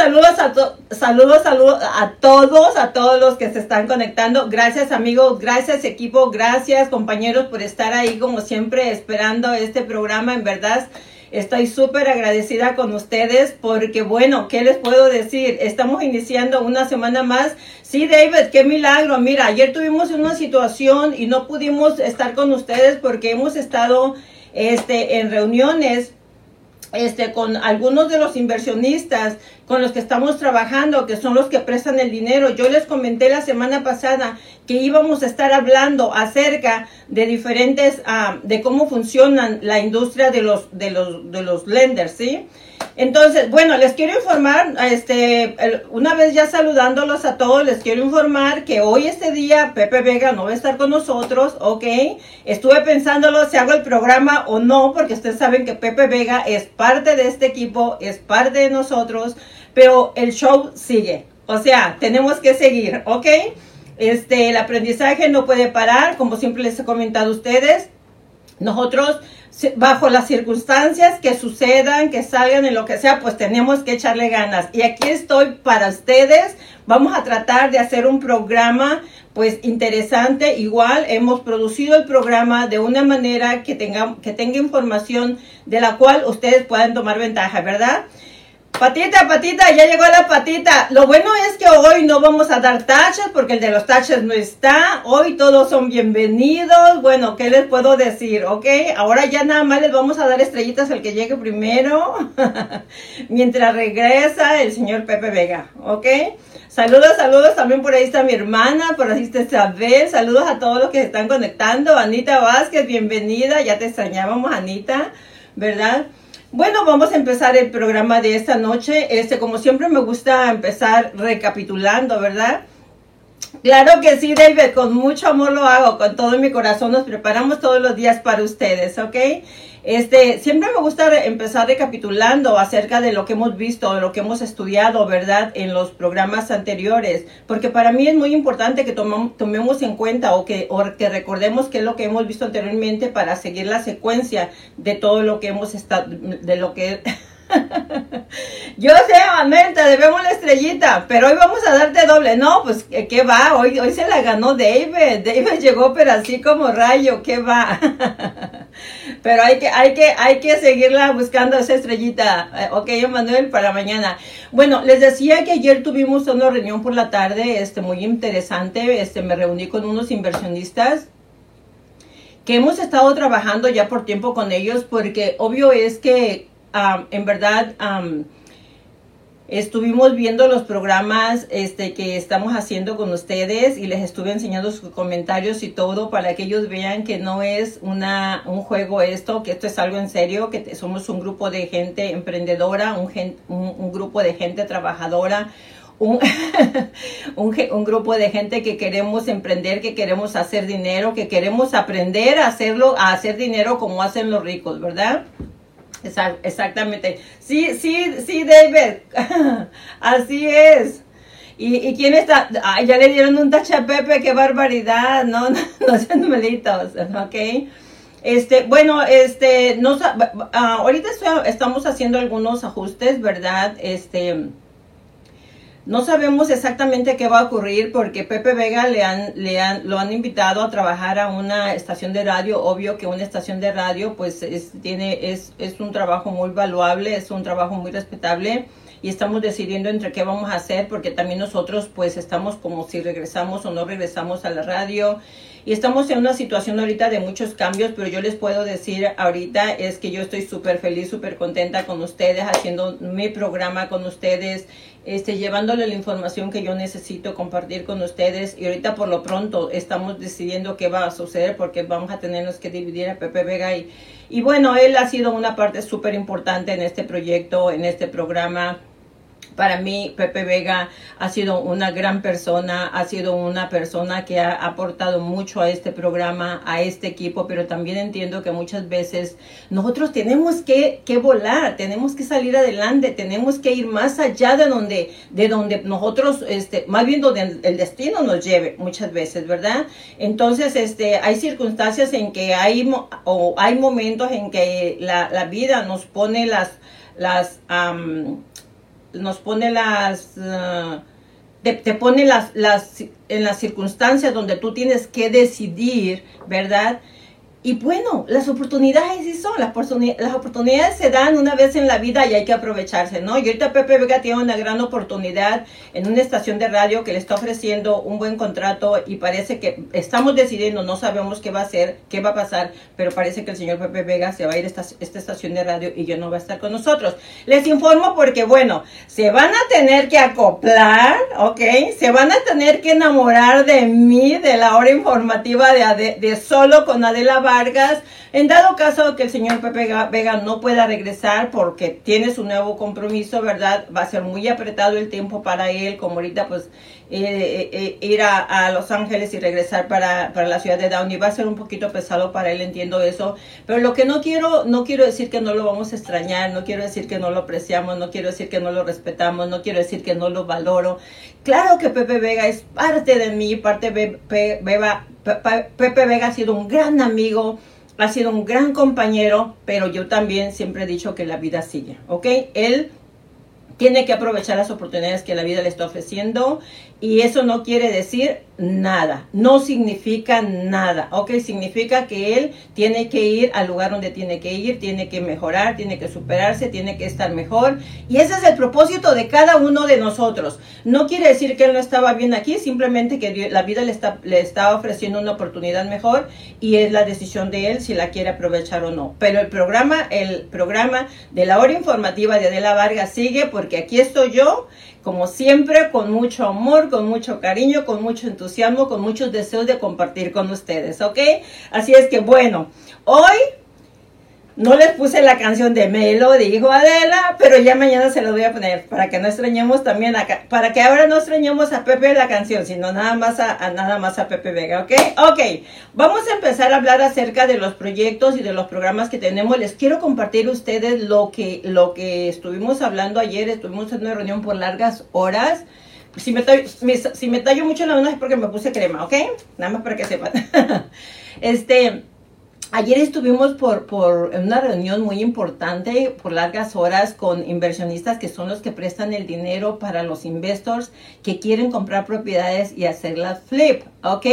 saludos a, saludos, saludos a todos, a todos los que se están conectando. Gracias amigos, gracias equipo, gracias compañeros por estar ahí como siempre esperando este programa. En verdad, estoy súper agradecida con ustedes porque bueno, ¿qué les puedo decir? Estamos iniciando una semana más. Sí, David, qué milagro. Mira, ayer tuvimos una situación y no pudimos estar con ustedes porque hemos estado este, en reuniones este, con algunos de los inversionistas con los que estamos trabajando, que son los que prestan el dinero. Yo les comenté la semana pasada que íbamos a estar hablando acerca de diferentes, ah, de cómo funcionan la industria de los, de los, de los lenders, ¿sí? Entonces, bueno, les quiero informar, este, una vez ya saludándolos a todos, les quiero informar que hoy este día Pepe Vega no va a estar con nosotros, ¿ok? Estuve pensándolo si hago el programa o no, porque ustedes saben que Pepe Vega es parte de este equipo, es parte de nosotros, pero el show sigue, o sea, tenemos que seguir, ¿ok? Este, el aprendizaje no puede parar, como siempre les he comentado a ustedes. Nosotros bajo las circunstancias que sucedan, que salgan en lo que sea, pues tenemos que echarle ganas. Y aquí estoy para ustedes. Vamos a tratar de hacer un programa pues interesante. Igual hemos producido el programa de una manera que tenga, que tenga información de la cual ustedes puedan tomar ventaja, ¿verdad? Patita, patita, ya llegó la patita. Lo bueno es que hoy no vamos a dar tachas porque el de los tachas no está. Hoy todos son bienvenidos. Bueno, ¿qué les puedo decir? ¿Ok? Ahora ya nada más les vamos a dar estrellitas al que llegue primero. Mientras regresa el señor Pepe Vega. ¿Ok? Saludos, saludos. También por ahí está mi hermana, por ahí está Isabel. Saludos a todos los que se están conectando. Anita Vázquez, bienvenida. Ya te extrañábamos, Anita. ¿Verdad? Bueno, vamos a empezar el programa de esta noche. Este, como siempre me gusta empezar recapitulando, ¿verdad? Claro que sí, David, con mucho amor lo hago, con todo mi corazón nos preparamos todos los días para ustedes, ¿ok? Este, siempre me gusta empezar recapitulando acerca de lo que hemos visto, de lo que hemos estudiado, ¿verdad? En los programas anteriores, porque para mí es muy importante que tomemos en cuenta o que, o que recordemos qué es lo que hemos visto anteriormente para seguir la secuencia de todo lo que hemos estado, de lo que... Yo sé, Manuel, te debemos la estrellita, pero hoy vamos a darte doble. No, pues, ¿qué va? Hoy, hoy se la ganó David. David llegó, pero así como rayo, ¿qué va? pero hay que, hay que, hay que seguirla buscando esa estrellita. Eh, ok, Manuel, para mañana. Bueno, les decía que ayer tuvimos una reunión por la tarde, este, muy interesante. Este, me reuní con unos inversionistas que hemos estado trabajando ya por tiempo con ellos porque obvio es que en verdad estuvimos viendo los programas este, que estamos haciendo con ustedes y les estuve enseñando sus comentarios y todo para que ellos vean que no es una, un juego esto, que esto es algo en serio, que somos un grupo de gente emprendedora, un, un, grupo de gente trabajadora. Un, un, un, grupo de gente que queremos emprender, que queremos hacer dinero, que queremos aprender a hacerlo, a hacer dinero como hacen los ricos, ¿verdad? Exactamente. Sí, sí, sí, David. Así es. ¿Y, quién está? Ay, ya le dieron un tache a Pepe, qué barbaridad. No, no, no sean numeritos, ¿ok? Este, bueno, este, nos, ah, ahorita estamos haciendo algunos ajustes, ¿verdad? Este, no sabemos exactamente qué va a ocurrir porque Pepe Vega le han, le han, lo han invitado a trabajar a una estación de radio. Obvio que una estación de radio pues es, tiene, es, es un trabajo muy valuable, es un trabajo muy respetable y estamos decidiendo entre qué vamos a hacer porque también nosotros pues estamos como si regresamos o no regresamos a la radio y estamos en una situación ahorita de muchos cambios, pero yo les puedo decir ahorita es que yo estoy súper feliz, súper contenta con ustedes, haciendo mi programa con ustedes, este, llevándole la información que yo necesito compartir con ustedes. Y ahorita por lo pronto estamos decidiendo qué va a suceder porque vamos a tenernos que dividir a Pepe Vega. Y, y bueno, él ha sido una parte súper importante en este proyecto, en este programa para mí, Pepe Vega ha sido una gran persona, ha sido una persona que ha aportado mucho a este programa, a este equipo, pero también entiendo que muchas veces nosotros tenemos que, volar, tenemos que salir adelante, tenemos que ir más allá de donde, de donde nosotros, este, más bien donde el destino nos lleve muchas veces, ¿verdad? Entonces, este, hay circunstancias en que hay, o hay momentos en que la, vida nos pone las, las, nos pone las... Uh, te, te, pone las, las, en las circunstancias donde tú tienes que decidir, ¿verdad? Y bueno, las oportunidades sí son, las, las oportunidades se dan una vez en la vida y hay que aprovecharse, ¿no? Y ahorita Pepe Vega tiene una gran oportunidad en una estación de radio que le está ofreciendo un buen contrato y parece que estamos decidiendo, no sabemos qué va a hacer, qué va a pasar, pero parece que el señor Pepe Vega se va a ir a esta, esta estación de radio y ya no va a estar con nosotros. Les informo porque, bueno, se van a tener que acoplar, ¿ok? Se van a tener que enamorar de mí, de la hora informativa de, de, Solo con Adela Vargas. En dado caso que el señor Pepe Vega no pueda regresar porque tiene su nuevo compromiso, ¿verdad? Va a ser muy apretado el tiempo para él, como ahorita pues eh, eh, eh, ir a, Los Ángeles y regresar para, para, la ciudad de Downey. Va a ser un poquito pesado para él, entiendo eso. Pero lo que no quiero, no quiero decir que no lo vamos a extrañar, no quiero decir que no lo apreciamos, no quiero decir que no lo respetamos, no quiero decir que no lo valoro. Claro que Pepe Vega es parte de mí, parte de Pepe Vega ha sido un gran amigo ha sido un gran compañero, pero yo también siempre he dicho que la vida sigue, ¿ok? Él tiene que aprovechar las oportunidades que la vida le está ofreciendo y eso no quiere decir nada, no significa nada, ¿ok? Significa que él tiene que ir al lugar donde tiene que ir, tiene que mejorar, tiene que superarse, tiene que estar mejor y ese es el propósito de cada uno de nosotros. No quiere decir que él no estaba bien aquí, simplemente que la vida le está, le está ofreciendo una oportunidad mejor y es la decisión de él si la quiere aprovechar o no. Pero el programa, el programa de la hora informativa de Adela Vargas sigue porque aquí estoy yo como siempre, con mucho amor, con mucho cariño, con mucho entusiasmo, con muchos deseos de compartir con ustedes, ¿ok? Así es que bueno, hoy no les puse la canción de Melo, dijo Adela, pero ya mañana se la voy a poner para que no extrañemos también acá, para que ahora no extrañemos a Pepe la canción, sino nada más a, nada más a Pepe Vega, ¿ok? Ok, vamos a empezar a hablar acerca de los proyectos y de los programas que tenemos. Les quiero compartir a ustedes lo que, lo que estuvimos hablando ayer, estuvimos en una reunión por largas horas. Si me, tallo, si me tallo mucho la mano es porque me puse crema, ¿ok? Nada más para que sepan. este, Ayer estuvimos por, por una reunión muy importante por largas horas con inversionistas que son los que prestan el dinero para los investors que quieren comprar propiedades y hacerlas flip, ¿ok?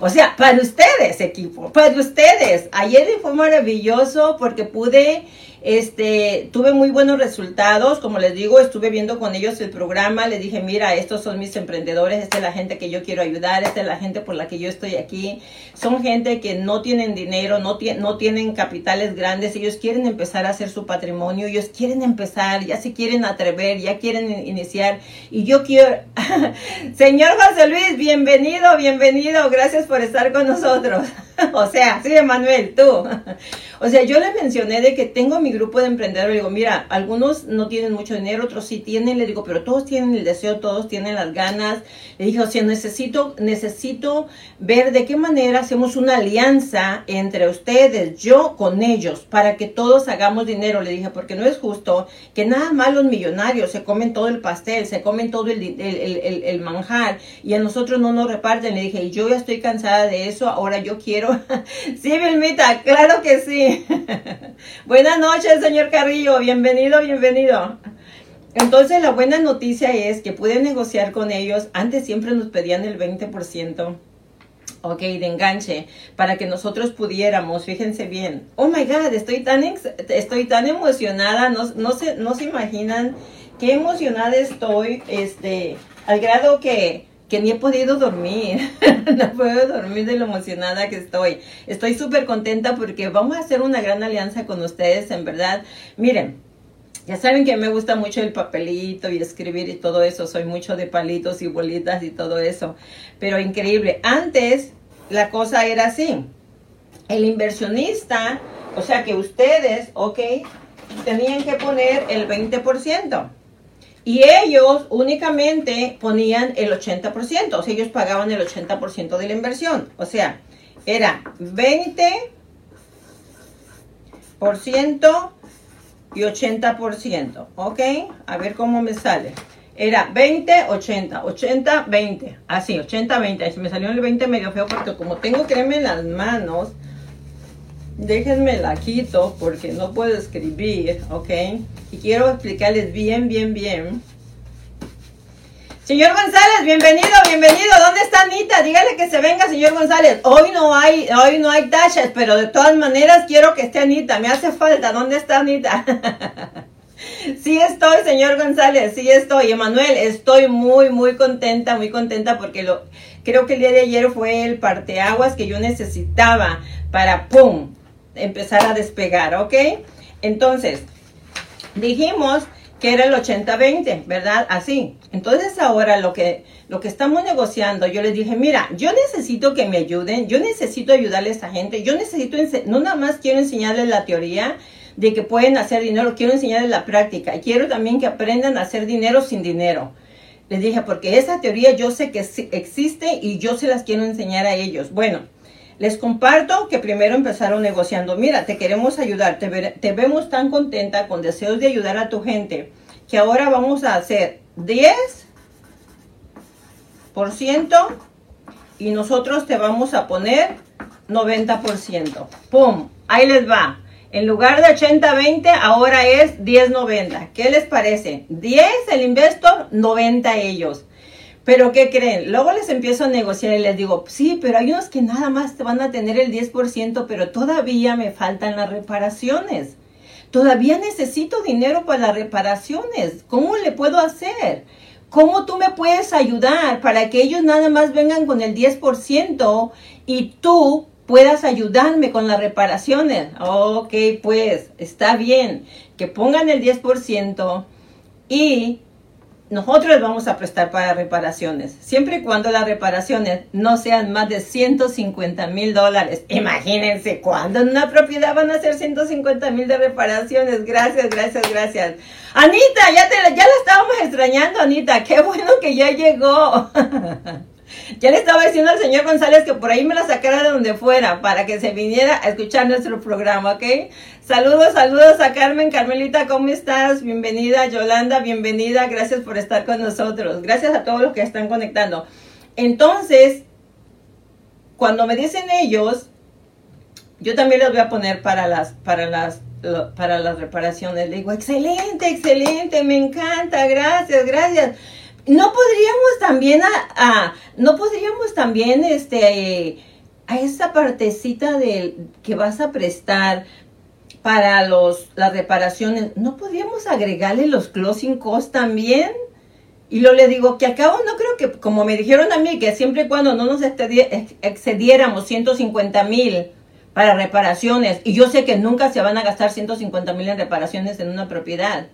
O sea, para ustedes, equipo, para ustedes. Ayer fue maravilloso porque pude este, tuve muy buenos resultados, como les digo, estuve viendo con ellos el programa, les dije, mira, estos son mis emprendedores, esta es la gente que yo quiero ayudar, esta es la gente por la que yo estoy aquí. Son gente que no tienen dinero, no, no tienen capitales grandes, ellos quieren empezar a hacer su patrimonio, ellos quieren empezar, ya se quieren atrever, ya quieren iniciar. Y yo quiero, señor José Luis, bienvenido, bienvenido, gracias por estar con nosotros. o sea, sí, Manuel, tú. O sea, yo le mencioné de que tengo mi grupo de emprendedores. Le digo, mira, algunos no tienen mucho dinero, otros sí tienen. Le digo, pero todos tienen el deseo, todos tienen las ganas. Le dije, o sea, necesito, necesito ver de qué manera hacemos una alianza entre ustedes, yo con ellos, para que todos hagamos dinero. Le dije, porque no es justo que nada más los millonarios se comen todo el pastel, se comen todo el, el, el manjar y a nosotros no nos reparten. Le dije, y yo ya estoy cansada de eso, ahora yo quiero Sí, Vilmita, claro que sí. Buenas noches, señor Carrillo. Bienvenido, bienvenido. Entonces, la buena noticia es que pude negociar con ellos. Antes siempre nos pedían el 20%. Ok, de enganche, para que nosotros pudiéramos, fíjense bien. Oh my God, estoy tan, estoy tan emocionada, no, no, se, no se imaginan qué emocionada estoy, este, al grado que que ni he podido dormir, no puedo dormir de lo emocionada que estoy. Estoy súper contenta porque vamos a hacer una gran alianza con ustedes, en verdad. Miren, ya saben que me gusta mucho el papelito y escribir y todo eso, soy mucho de palitos y bolitas y todo eso, pero increíble. Antes la cosa era así, el inversionista, o sea que ustedes, ok, tenían que poner el 20%. Y ellos únicamente ponían el 80%, o sea, ellos pagaban el 80% de la inversión. O sea, era 20% y 80%, ¿ok? A ver cómo me sale. Era 20, 80, 80, 20. Así, 80, 20. Si me salió el 20 medio feo porque como tengo crema en las manos, déjenme la quito porque no puedo escribir, ¿ok? Y quiero explicarles bien, bien, bien Señor González, bienvenido, bienvenido. ¿Dónde está Anita? Dígale que se venga, señor González. Hoy no hay, hoy no hay tachas, pero de todas maneras quiero que esté Anita. Me hace falta. ¿Dónde está Anita? Sí estoy, señor González, sí estoy. Emanuel, estoy muy, muy contenta, muy contenta porque lo, creo que el día de ayer fue el parteaguas que yo necesitaba para, ¡pum!, empezar a despegar, ¿ok? Entonces, dijimos que era el 80-20, ¿verdad? Así. Entonces ahora lo que, lo que estamos negociando, yo les dije, mira, yo necesito que me ayuden, yo necesito ayudarle a esta gente, yo necesito, no nada más quiero enseñarles la teoría de que pueden hacer dinero, quiero enseñarles la práctica y quiero también que aprendan a hacer dinero sin dinero. Les dije, porque esa teoría yo sé que existe y yo se las quiero enseñar a ellos. Bueno, les comparto que primero empezaron negociando. Mira, te queremos ayudar, te, vemos tan contenta con deseos de ayudar a tu gente que ahora vamos a hacer 10% y nosotros te vamos a poner 90%. ¡Pum! Ahí les va. En lugar de 80-20, ahora es 10-90. ¿Qué les parece? 10 el investor, 90 ellos. Pero ¿qué creen? Luego les empiezo a negociar y les digo, sí, pero hay unos que nada más van a tener el 10%, pero todavía me faltan las reparaciones. Todavía necesito dinero para las reparaciones. ¿Cómo le puedo hacer? ¿Cómo tú me puedes ayudar para que ellos nada más vengan con el 10% y tú puedas ayudarme con las reparaciones? Ok, pues está bien que pongan el 10% y nosotros vamos a prestar para reparaciones, siempre y cuando las reparaciones no sean más de 150 mil dólares. Imagínense cuándo en una propiedad van a ser 150 mil de reparaciones. Gracias, gracias, gracias. Anita, ya, te, ya la estábamos extrañando, Anita. Qué bueno que ya llegó. Ya le estaba diciendo al señor González que por ahí me la sacara de donde fuera para que se viniera a escuchar nuestro programa, ¿ok? Saludos, saludos a Carmen. Carmelita, ¿cómo estás? Bienvenida. Yolanda, bienvenida. Gracias por estar con nosotros. Gracias a todos los que están conectando. Entonces, cuando me dicen ellos, yo también les voy a poner para las, para las, para las reparaciones. Le digo, excelente, excelente, me encanta, gracias, gracias no podríamos también a, no podríamos también este a esa partecita de que vas a prestar para los las reparaciones, no podríamos agregarle los closing costs también. Y lo le digo que acabo no creo que, como me dijeron a mí, que siempre y cuando no nos excediéramos 150 mil para reparaciones, y yo sé que nunca se van a gastar 150 mil en reparaciones en una propiedad,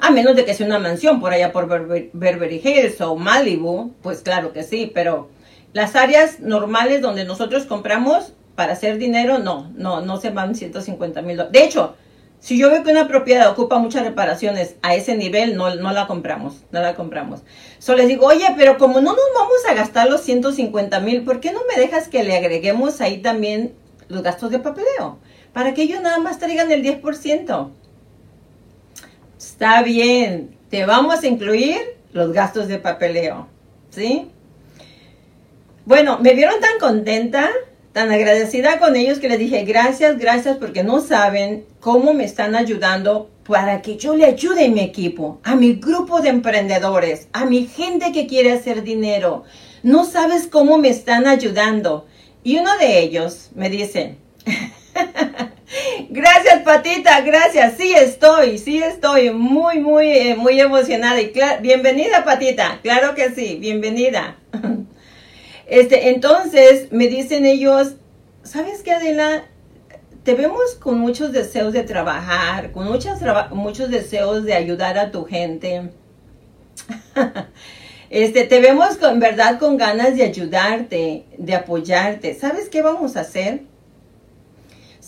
a menos de que sea una mansión por allá por Beverly Hills o Malibu, pues claro que sí, pero las áreas normales donde nosotros compramos para hacer dinero, no, no, no se van 150 mil dólares. De hecho, si yo veo que una propiedad ocupa muchas reparaciones a ese nivel, no, no la compramos, no la compramos. Solo les digo, oye, pero como no nos vamos a gastar los 150 mil, ¿por qué no me dejas que le agreguemos ahí también los gastos de papeleo? Para que ellos nada más traigan el 10%. Está bien, te vamos a incluir los gastos de papeleo, ¿sí? Bueno, me vieron tan contenta, tan agradecida con ellos que les dije gracias, gracias porque no saben cómo me están ayudando para que yo le ayude a mi equipo, a mi grupo de emprendedores, a mi gente que quiere hacer dinero. No sabes cómo me están ayudando. Y uno de ellos me dice, Gracias, Patita, gracias. Sí estoy, sí estoy muy, muy, eh, muy emocionada. Y bienvenida, Patita. Claro que sí, bienvenida. Este, entonces me dicen ellos, ¿sabes qué, Adela? Te vemos con muchos deseos de trabajar, con muchos, deseos de ayudar a tu gente. Este, te vemos con verdad con ganas de ayudarte, de apoyarte. ¿Sabes qué vamos a hacer?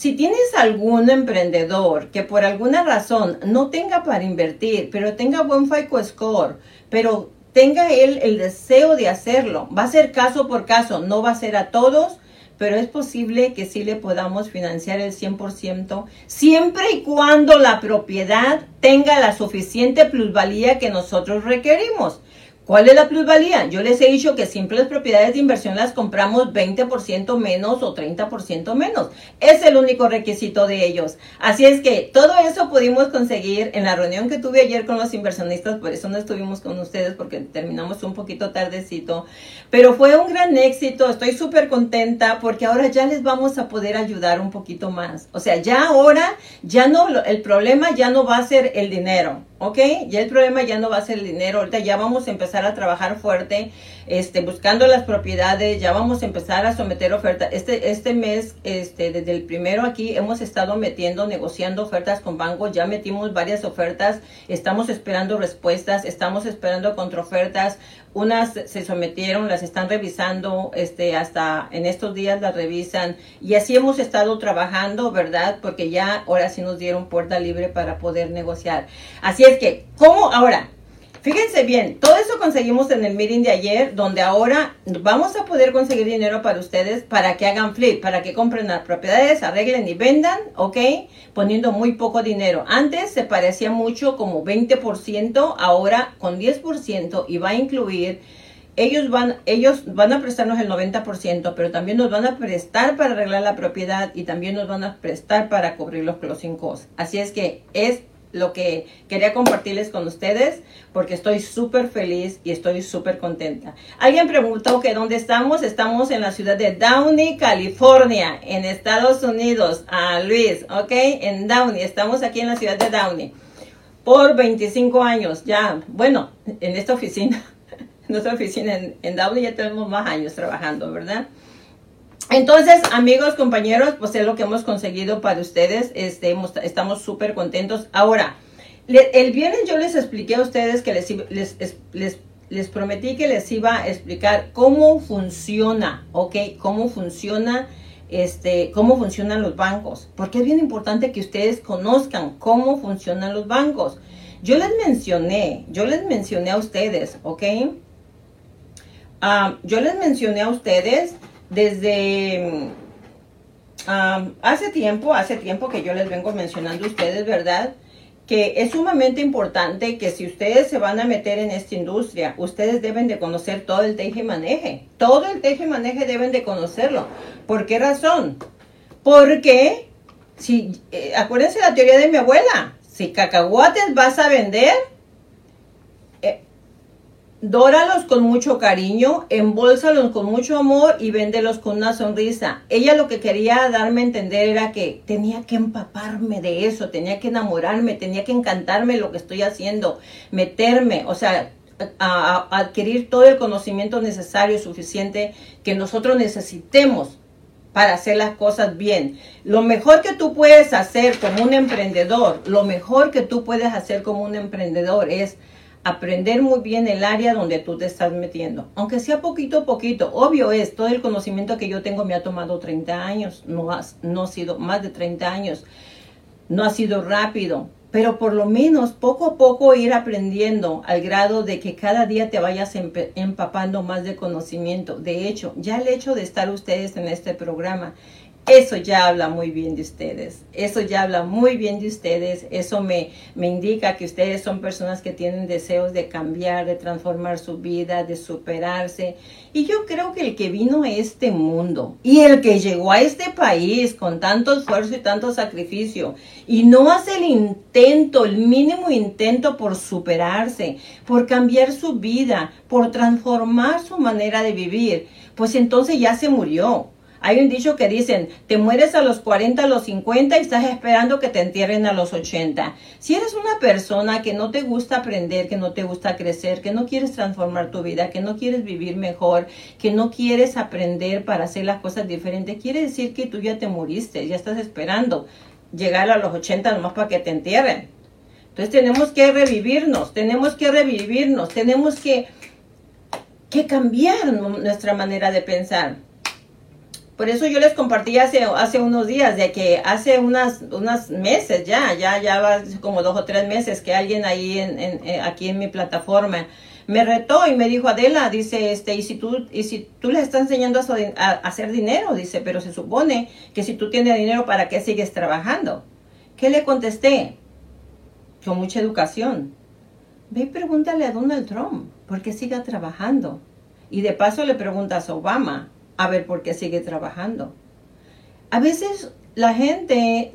Si tienes algún emprendedor que por alguna razón no tenga para invertir, pero tenga buen FICO score, pero tenga él el deseo de hacerlo, va a ser caso por caso, no va a ser a todos, pero es posible que sí le podamos financiar el 100%, siempre y cuando la propiedad tenga la suficiente plusvalía que nosotros requerimos. ¿Cuál es la plusvalía? Yo les he dicho que simples propiedades de inversión las compramos 20% menos o 30% menos. Es el único requisito de ellos. Así es que todo eso pudimos conseguir en la reunión que tuve ayer con los inversionistas, por eso no estuvimos con ustedes porque terminamos un poquito tardecito, pero fue un gran éxito, estoy súper contenta porque ahora ya les vamos a poder ayudar un poquito más. O sea, ya ahora, ya no, el problema ya no va a ser el dinero. ¿Ok? Ya el problema ya no va a ser el dinero, ahorita ya vamos a empezar a trabajar fuerte, este, buscando las propiedades, ya vamos a empezar a someter ofertas. Este, este mes, este, desde el primero aquí, hemos estado metiendo, negociando ofertas con bancos, ya metimos varias ofertas, estamos esperando respuestas, estamos esperando contraofertas, unas se sometieron, las están revisando, este, hasta en estos días las revisan y así hemos estado trabajando, ¿verdad? Porque ya ahora sí nos dieron puerta libre para poder negociar. Así es que, ¿cómo ahora? Fíjense bien, todo eso conseguimos en el meeting de ayer, donde ahora vamos a poder conseguir dinero para ustedes para que hagan flip, para que compren las propiedades, arreglen y vendan, ¿ok? Poniendo muy poco dinero. Antes se parecía mucho como 20%, ahora con 10% y va a incluir ellos van, ellos van a prestarnos el 90%, pero también nos van a prestar para arreglar la propiedad y también nos van a prestar para cubrir los closing costs. Así es que es lo que quería compartirles con ustedes porque estoy súper feliz y estoy súper contenta. Alguien preguntó que dónde estamos. Estamos en la ciudad de Downey, California, en Estados Unidos. A Luis, ¿ok? En Downey. Estamos aquí en la ciudad de Downey por 25 años ya. Bueno, en esta oficina, en nuestra oficina en, en Downey ya tenemos más años trabajando, ¿verdad? Entonces, amigos, compañeros, pues es lo que hemos conseguido para ustedes. Este, estamos súper contentos. Ahora, el viernes yo les expliqué a ustedes que les, les, les, prometí que les iba a explicar cómo funciona, ¿ok? Cómo funciona, este, cómo funcionan los bancos. Porque es bien importante que ustedes conozcan cómo funcionan los bancos. Yo les mencioné, yo les mencioné a ustedes, ¿ok? Ah, yo les mencioné a ustedes desde hace tiempo, hace tiempo que yo les vengo mencionando a ustedes, ¿verdad? Que es sumamente importante que si ustedes se van a meter en esta industria, ustedes deben de conocer todo el teje y maneje. Todo el teje maneje deben de conocerlo. ¿Por qué razón? Porque, si, eh, acuérdense la teoría de mi abuela, si cacahuates vas a vender, Dóralos con mucho cariño, embólsalos con mucho amor y véndelos con una sonrisa. Ella lo que quería darme a entender era que tenía que empaparme de eso, tenía que enamorarme, tenía que encantarme lo que estoy haciendo, meterme, o sea, a, adquirir todo el conocimiento necesario, suficiente que nosotros necesitemos para hacer las cosas bien. Lo mejor que tú puedes hacer como un emprendedor, lo mejor que tú puedes hacer como un emprendedor es aprender muy bien el área donde tú te estás metiendo, aunque sea poquito a poquito. Obvio es, todo el conocimiento que yo tengo me ha tomado 30 años, no ha, no ha sido más de 30 años, no ha sido rápido, pero por lo menos poco a poco ir aprendiendo al grado de que cada día te vayas empapando más de conocimiento. De hecho, ya el hecho de estar ustedes en este programa eso ya habla muy bien de ustedes. Eso ya habla muy bien de ustedes. Eso me, me indica que ustedes son personas que tienen deseos de cambiar, de transformar su vida, de superarse. Y yo creo que el que vino a este mundo y el que llegó a este país con tanto esfuerzo y tanto sacrificio y no hace el intento, el mínimo intento por superarse, por cambiar su vida, por transformar su manera de vivir, pues entonces ya se murió hay un dicho que dicen, te mueres a los 40, a los 50 y estás esperando que te entierren a los 80. Si eres una persona que no te gusta aprender, que no te gusta crecer, que no quieres transformar tu vida, que no quieres vivir mejor, que no quieres aprender para hacer las cosas diferentes, quiere decir que tú ya te muriste, ya estás esperando llegar a los 80 nomás para que te entierren. Entonces tenemos que revivirnos, tenemos que revivirnos, tenemos que, que cambiar nuestra manera de pensar. Por eso yo les compartí hace, hace unos días de que hace unas, unos meses ya, ya, ya va como dos o tres meses que alguien ahí en, eh, aquí en mi plataforma me retó y me dijo, Adela, dice, este, y si tú, y si tú le estás enseñando a, hacer dinero, dice, pero se supone que si tú tienes dinero, ¿para qué sigues trabajando? ¿Qué le contesté? Con mucha educación. Ve y pregúntale a Donald Trump. porque siga trabajando. Y de paso le preguntas a Obama, a ver por qué sigue trabajando. A veces la gente,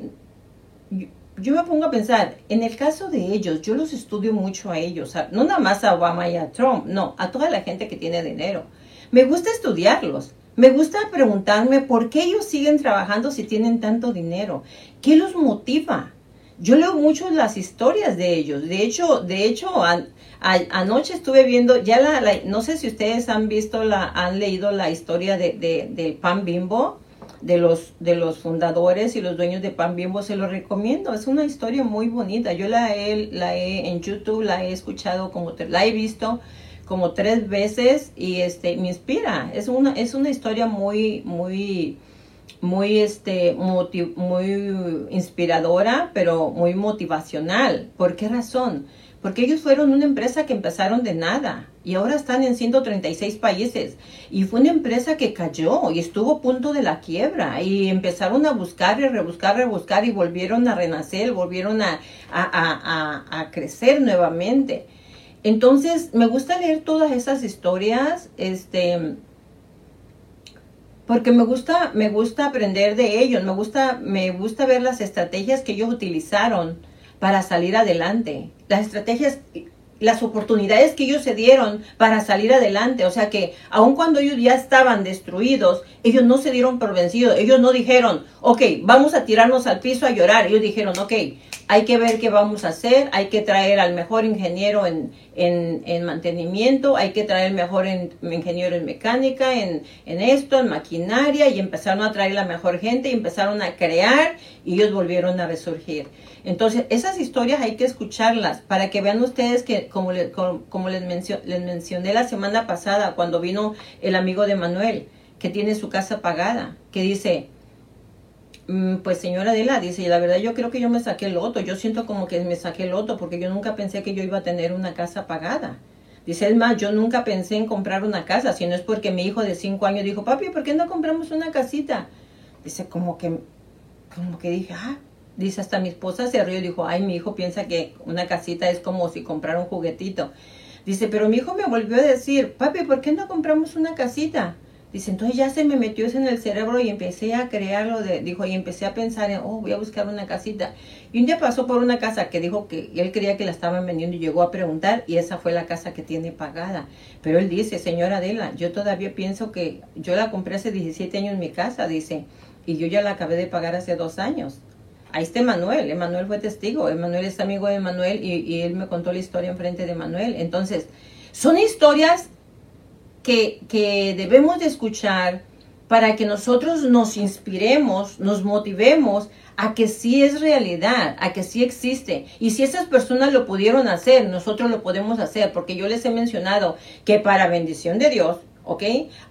yo, me pongo a pensar, en el caso de ellos, yo los estudio mucho a ellos, no nada más a Obama y a Trump, no, a toda la gente que tiene dinero. Me gusta estudiarlos. Me gusta preguntarme por qué ellos siguen trabajando si tienen tanto dinero. ¿Qué los motiva? Yo leo mucho las historias de ellos. De hecho, de hecho, anoche estuve viendo, ya la, no sé si ustedes han visto la, han leído la historia de, de, del pan bimbo, de los, de los fundadores y los dueños de pan bimbo, se lo recomiendo. Es una historia muy bonita. Yo la he, la he en YouTube, la he escuchado como, la he visto como tres veces y este me inspira. Es una, es una historia muy, muy, muy, este, muy inspiradora, pero muy motivacional. ¿Por qué razón? Porque ellos fueron una empresa que empezaron de nada y ahora están en 136 países. Y fue una empresa que cayó y estuvo a punto de la quiebra. Y empezaron a buscar y rebuscar, rebuscar y volvieron a renacer, volvieron a, a, a, a crecer nuevamente. Entonces, me gusta leer todas esas historias, este, porque me gusta, me gusta aprender de ellos, me gusta, me gusta ver las estrategias que ellos utilizaron para salir adelante, las estrategias, las oportunidades que ellos se dieron para salir adelante, o sea que aun cuando ellos ya estaban destruidos, ellos no se dieron por vencidos, ellos no dijeron, ok, vamos a tirarnos al piso a llorar, ellos dijeron, ok, hay que ver qué vamos a hacer, hay que traer al mejor ingeniero en, en, mantenimiento, hay que traer el mejor ingeniero en mecánica, en, en, esto, en maquinaria, y empezaron a traer la mejor gente y empezaron a crear y ellos volvieron a resurgir. Entonces, esas historias hay que escucharlas para que vean ustedes que, como, como, les, les mencioné la semana pasada, cuando vino el amigo de Manuel, que tiene su casa pagada, que dice, pues señora Adela, dice, la verdad yo creo que yo me saqué el loto, yo siento como que me saqué el loto porque yo nunca pensé que yo iba a tener una casa pagada. Dice, es más, yo nunca pensé en comprar una casa, si no es porque mi hijo de cinco años dijo, papi, ¿por qué no compramos una casita? Dice, como que, como que dije, ah, dice, hasta mi esposa se rió y dijo, ay, mi hijo piensa que una casita es como si comprara un juguetito. Dice, pero mi hijo me volvió a decir, papi, ¿por qué no compramos una casita? Dice, entonces ya se me metió eso en el cerebro y empecé a crearlo, de, dijo, y empecé a pensar en, oh, voy a buscar una casita. Y un día pasó por una casa que dijo que él creía que la estaban vendiendo y llegó a preguntar y esa fue la casa que tiene pagada. Pero él dice, señora Adela, yo todavía pienso que yo la compré hace 17 años en mi casa, dice, y yo ya la acabé de pagar hace dos años. Ahí está Emanuel, Emanuel fue testigo, Emanuel es amigo de Emanuel y, él me contó la historia enfrente de Emanuel. Entonces, son historias que, debemos de escuchar para que nosotros nos inspiremos, nos motivemos a que sí es realidad, a que sí existe. Y si esas personas lo pudieron hacer, nosotros lo podemos hacer, porque yo les he mencionado que para bendición de Dios, ¿ok?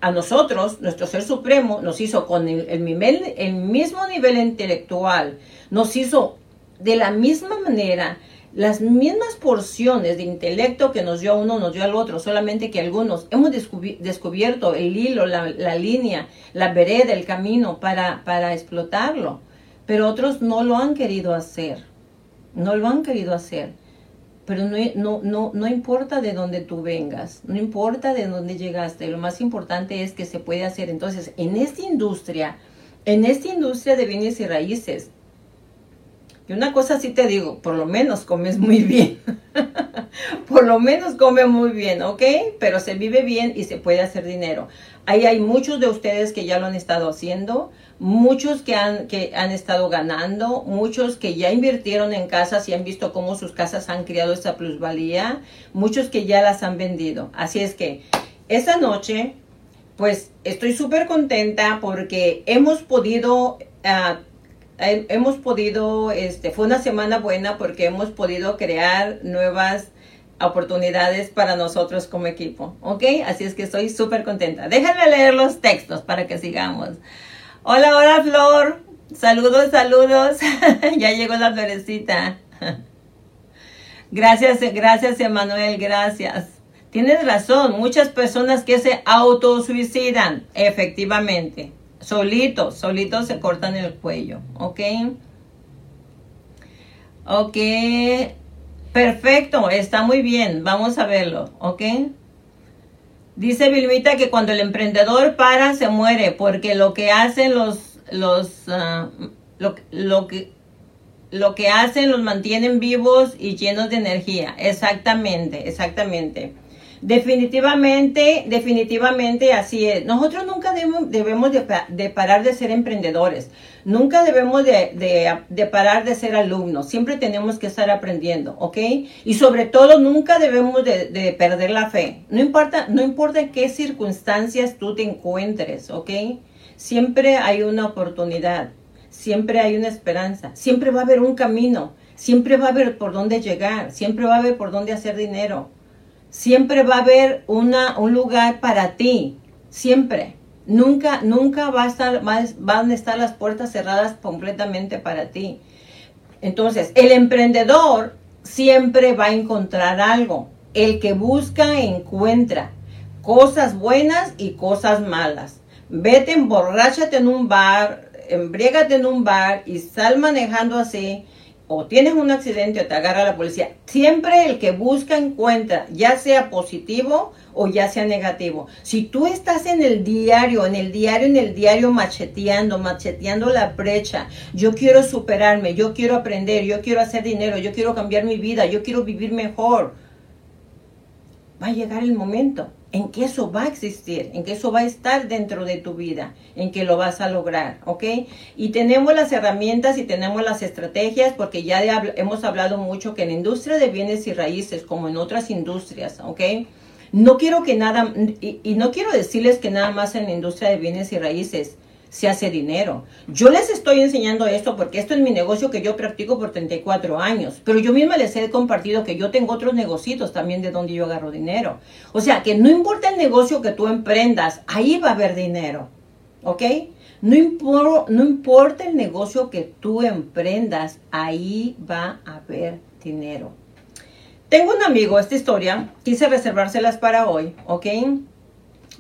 A nosotros, nuestro Ser Supremo nos hizo con el, mismo nivel intelectual, nos hizo de la misma manera las mismas porciones de intelecto que nos dio uno, nos dio al otro, solamente que algunos hemos descubierto el hilo, la, línea, la vereda, el camino para, para explotarlo, pero otros no lo han querido hacer, no lo han querido hacer. Pero no, no, no, no importa de dónde tú vengas, no importa de dónde llegaste, lo más importante es que se puede hacer. Entonces, en esta industria, en esta industria de bienes y raíces, y una cosa sí te digo, por lo menos comes muy bien. por lo menos come muy bien, ¿ok? Pero se vive bien y se puede hacer dinero. Ahí hay muchos de ustedes que ya lo han estado haciendo, muchos que han, que han estado ganando, muchos que ya invirtieron en casas y han visto cómo sus casas han creado esa plusvalía, muchos que ya las han vendido. Así es que esa noche, pues estoy súper contenta porque hemos podido... Uh, hemos podido, este, fue una semana buena porque hemos podido crear nuevas oportunidades para nosotros como equipo, ¿ok? Así es que estoy súper contenta. Déjenme leer los textos para que sigamos. Hola, hola Flor, saludos, saludos. ya llegó la florecita. gracias, gracias Emanuel, gracias. Tienes razón, muchas personas que se autosuicidan, efectivamente. Solitos, solitos se cortan el cuello, ¿ok? Ok, perfecto, está muy bien, vamos a verlo, ¿ok? Dice Vilmita que cuando el emprendedor para se muere porque lo que hacen los los ah, lo, lo que lo que hacen los mantienen vivos y llenos de energía. Exactamente, exactamente. Definitivamente, definitivamente así es. Nosotros nunca debemos, de, parar de ser emprendedores, nunca debemos de, parar de ser alumnos, siempre tenemos que estar aprendiendo, ¿ok? Y sobre todo nunca debemos de, perder la fe, no importa, no importa en qué circunstancias tú te encuentres, ¿ok? Siempre hay una oportunidad, siempre hay una esperanza, siempre va a haber un camino, siempre va a haber por dónde llegar, siempre va a haber por dónde hacer dinero. Siempre va a haber una, un lugar para ti, siempre. Nunca, nunca va a estar, van a estar las puertas cerradas completamente para ti. Entonces, el emprendedor siempre va a encontrar algo. El que busca encuentra cosas buenas y cosas malas. Vete, emborráchate en un bar, embriégate en un bar y sal manejando así o tienes un accidente o te agarra la policía, siempre el que busca encuentra, ya sea positivo o ya sea negativo. Si tú estás en el diario, en el diario, en el diario macheteando, macheteando la brecha, yo quiero superarme, yo quiero aprender, yo quiero hacer dinero, yo quiero cambiar mi vida, yo quiero vivir mejor, va a llegar el momento en que eso va a existir, en que eso va a estar dentro de tu vida, en que lo vas a lograr, ¿ok? Y tenemos las herramientas y tenemos las estrategias, porque ya hemos hablado mucho que en la industria de bienes y raíces, como en otras industrias, ¿ok? No quiero que nada, y no quiero decirles que nada más en la industria de bienes y raíces, se hace dinero. Yo les estoy enseñando esto porque esto es mi negocio que yo practico por 34 años, pero yo misma les he compartido que yo tengo otros negocios también de donde yo agarro dinero. O sea, que no importa el negocio que tú emprendas, ahí va a haber dinero. ¿Ok? No, no importa el negocio que tú emprendas, ahí va a haber dinero. Tengo un amigo, esta historia, quise reservárselas para hoy, ¿ok?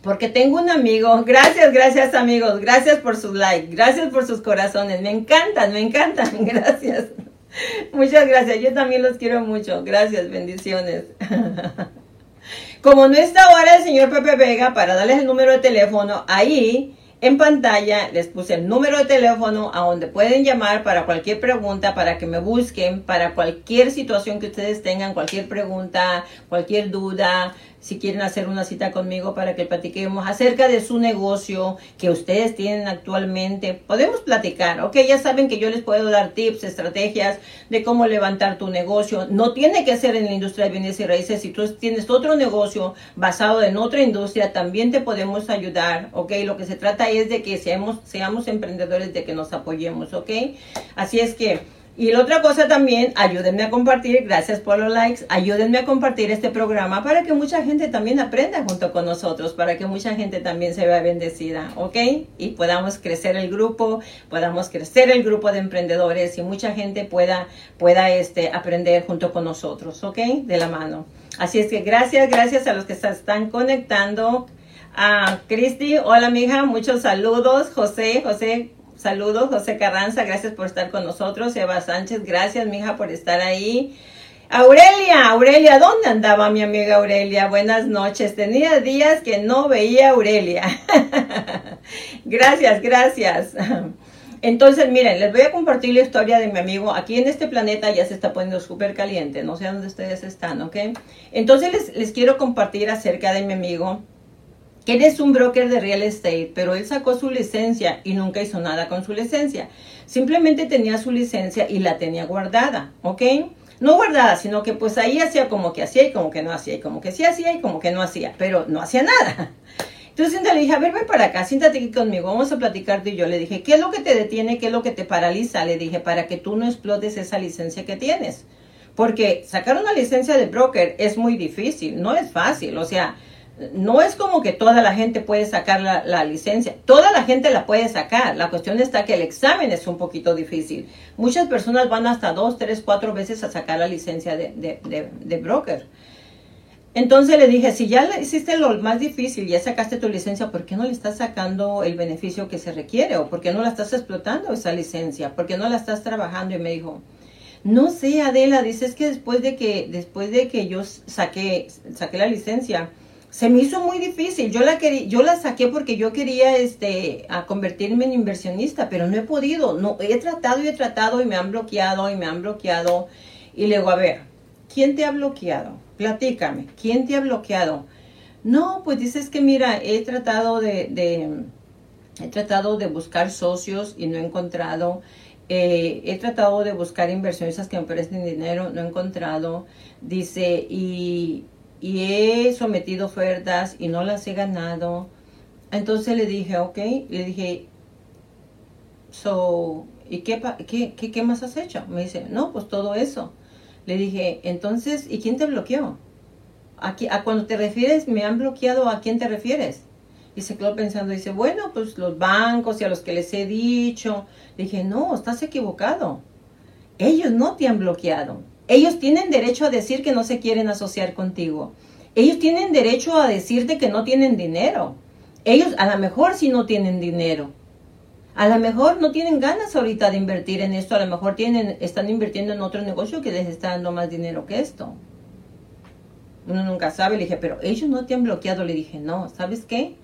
Porque tengo un amigo, gracias, gracias amigos, gracias por sus likes, gracias por sus corazones, me encantan, me encantan, gracias. Muchas gracias, yo también los quiero mucho, gracias, bendiciones. Como no está ahora el señor Pepe Vega para darles el número de teléfono, ahí en pantalla les puse el número de teléfono a donde pueden llamar para cualquier pregunta, para que me busquen, para cualquier situación que ustedes tengan, cualquier pregunta, cualquier duda, si quieren hacer una cita conmigo para que platiquemos acerca de su negocio que ustedes tienen actualmente. Podemos platicar, ok, ya saben que yo les puedo dar tips, estrategias de cómo levantar tu negocio. No tiene que ser en la industria de bienes y raíces. Si tú tienes otro negocio basado en otra industria, también te podemos ayudar, ok. Lo que se trata es de que seamos, seamos emprendedores, de que nos apoyemos, ok. Así es que... Y la otra cosa también, ayúdenme a compartir, gracias por los likes, ayúdenme a compartir este programa para que mucha gente también aprenda junto con nosotros, para que mucha gente también se vea bendecida, ¿ok? Y podamos crecer el grupo, podamos crecer el grupo de emprendedores y mucha gente pueda, pueda este, aprender junto con nosotros, ¿ok? De la mano. Así es que gracias, gracias a los que se están conectando. A Cristi, hola mija, muchos saludos. José, José, Saludos, José Carranza, gracias por estar con nosotros. Eva Sánchez, gracias, mija, por estar ahí. Aurelia, Aurelia, ¿dónde andaba mi amiga Aurelia? Buenas noches. Tenía días que no veía a Aurelia. gracias, gracias. Entonces, miren, les voy a compartir la historia de mi amigo. Aquí en este planeta ya se está poniendo súper caliente. No sé dónde ustedes están, ¿ok? Entonces les, les quiero compartir acerca de mi amigo él es un broker de real estate, pero él sacó su licencia y nunca hizo nada con su licencia. Simplemente tenía su licencia y la tenía guardada, ¿ok? No guardada, sino que pues ahí hacía como que hacía y como que no hacía, y como que sí hacía y como que no hacía, pero no hacía nada. Entonces le dije, a ver, ven para acá, siéntate aquí conmigo, vamos a platicar y yo. Le dije, ¿qué es lo que te detiene? ¿Qué es lo que te paraliza? Le dije, para que tú no explotes esa licencia que tienes. Porque sacar una licencia de broker es muy difícil, no es fácil. O sea, no es como que toda la gente puede sacar la, licencia. Toda la gente la puede sacar. La cuestión está que el examen es un poquito difícil. Muchas personas van hasta dos, tres, cuatro veces a sacar la licencia de, broker. Entonces le dije, si ya hiciste lo más difícil, ya sacaste tu licencia, ¿por qué no le estás sacando el beneficio que se requiere? ¿O por qué no la estás explotando esa licencia? ¿Por qué no la estás trabajando? Y me dijo, no sé, Adela, dices que después de que, después de que yo saqué, saqué la licencia, se me hizo muy difícil. Yo la quería, yo la saqué porque yo quería este a convertirme en inversionista, pero no he podido. No he tratado y he tratado y me han bloqueado y me han bloqueado y le digo, a ver, ¿quién te ha bloqueado? Platícame, ¿quién te ha bloqueado? No, pues dices que mira, he tratado de, he tratado de buscar socios y no he encontrado. Eh, he tratado de buscar inversionistas que me presten dinero, no he encontrado. Dice, y y he sometido ofertas y no las he ganado. Entonces le dije, ok, le dije, so, ¿y qué, qué, qué, qué más has hecho? Me dice, no, pues todo eso. Le dije, entonces, ¿y quién te bloqueó? ¿A, a cuando te refieres, me han bloqueado, ¿a quién te refieres? Y se quedó pensando, dice, bueno, pues los bancos y a los que les he dicho. Le dije, no, estás equivocado. Ellos no te han bloqueado. Ellos tienen derecho a decir que no se quieren asociar contigo. Ellos tienen derecho a decirte que no tienen dinero. Ellos a lo mejor sí no tienen dinero. A lo mejor no tienen ganas ahorita de invertir en esto. A lo mejor tienen, están invirtiendo en otro negocio que les está dando más dinero que esto. Uno nunca sabe. Le dije, pero ellos no te han bloqueado. Le dije, no, ¿sabes qué?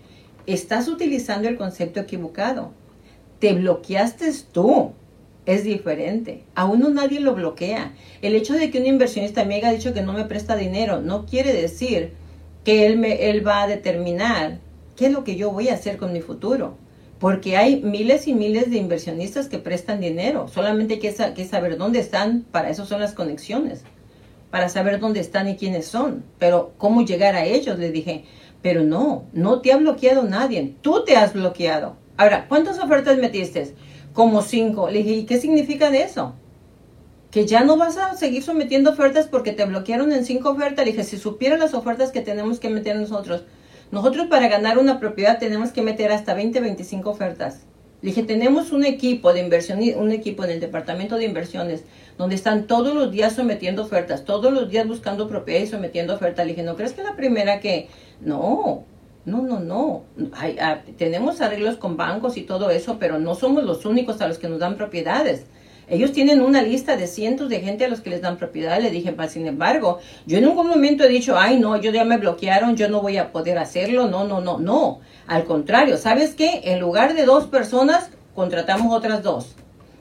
Estás utilizando el concepto equivocado. Te bloqueaste tú es diferente. A uno nadie lo bloquea. El hecho de que un inversionista me haya dicho que no me presta dinero no quiere decir que él, me, él va a determinar qué es lo que yo voy a hacer con mi futuro. Porque hay miles y miles de inversionistas que prestan dinero. Solamente hay que, que saber dónde están. Para eso son las conexiones. Para saber dónde están y quiénes son. Pero cómo llegar a ellos, le dije. Pero no, no te ha bloqueado nadie. Tú te has bloqueado. Ahora, ¿cuántas ofertas metiste? Como cinco. Le dije, ¿y qué significa eso? Que ya no vas a seguir sometiendo ofertas porque te bloquearon en cinco ofertas. Le dije, si supieran las ofertas que tenemos que meter nosotros, nosotros para ganar una propiedad tenemos que meter hasta 20, 25 ofertas. Le dije, tenemos un equipo de inversión, un equipo en el departamento de inversiones, donde están todos los días sometiendo ofertas, todos los días buscando propiedad y sometiendo ofertas. Le dije, ¿no crees que la primera que, no, no, no, no. Ah, tenemos arreglos con bancos y todo eso, pero no somos los únicos a los que nos dan propiedades. Ellos tienen una lista de cientos de gente a los que les dan propiedad. Le dije, sin embargo, yo en ningún momento he dicho, ay, no, yo ya me bloquearon, yo no voy a poder hacerlo. No, no, no, no. Al contrario, ¿sabes qué? En lugar de dos personas, contratamos otras dos.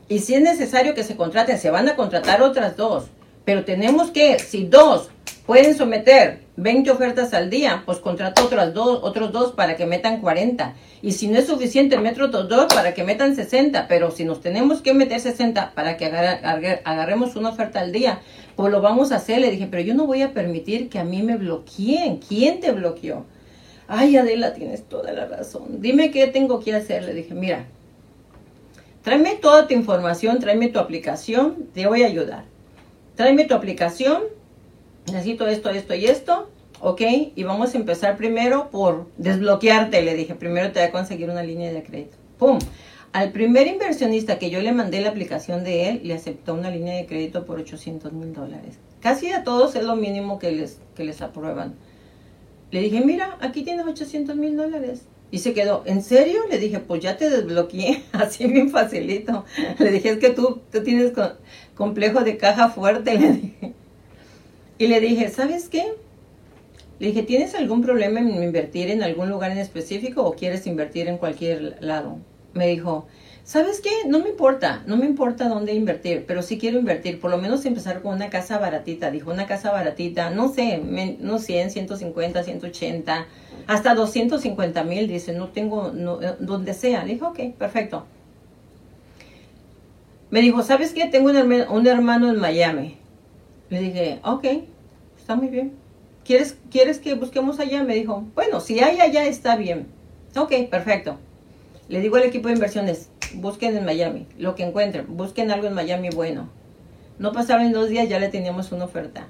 Y si es necesario que se contraten, se van a contratar otras dos. Pero tenemos que, si dos pueden someter 20 ofertas al día, pues contrato otras dos, otros dos para que metan 40. Y si no es suficiente, meto otros dos para que metan 60. Pero si nos tenemos que meter 60 para que agarremos una oferta al día, pues lo vamos a hacer. Le dije, pero yo no voy a permitir que a mí me bloqueen. ¿Quién te bloqueó? Ay, Adela, tienes toda la razón. Dime qué tengo que hacer. Le dije, mira, tráeme toda tu información, tráeme tu aplicación, te voy a ayudar. Tráeme tu aplicación necesito esto, esto y esto, ¿ok? Y vamos a empezar primero por desbloquearte, le dije, primero te voy a conseguir una línea de crédito. ¡Pum! Al primer inversionista que yo le mandé la aplicación de él, le aceptó una línea de crédito por 800 mil dólares. Casi a todos es lo mínimo que les, que les aprueban. Le dije, mira, aquí tienes 800 mil dólares. Y se quedó, ¿en serio? Le dije, pues ya te desbloqueé, así bien facilito. Le dije, es que tú, tú tienes complejo de caja fuerte, le dije. Y le dije, ¿sabes qué? Le dije, ¿tienes algún problema en invertir en algún lugar en específico o quieres invertir en cualquier lado? Me dijo, ¿sabes qué? No me importa, no me importa dónde invertir, pero sí quiero invertir, por lo menos empezar con una casa baratita. Dijo, una casa baratita, no sé, no 100, 150, 180, hasta 250 mil, dice, no tengo, no, eh, donde sea. Le dije, ok, perfecto. Me dijo, ¿sabes qué? Tengo un, un hermano en Miami. Le dije, ok, está muy bien. ¿Quieres, ¿Quieres que busquemos allá? Me dijo, bueno, si hay allá está bien. Ok, perfecto. Le digo al equipo de inversiones, busquen en Miami, lo que encuentren, busquen algo en Miami bueno. No pasaron dos días, ya le teníamos una oferta.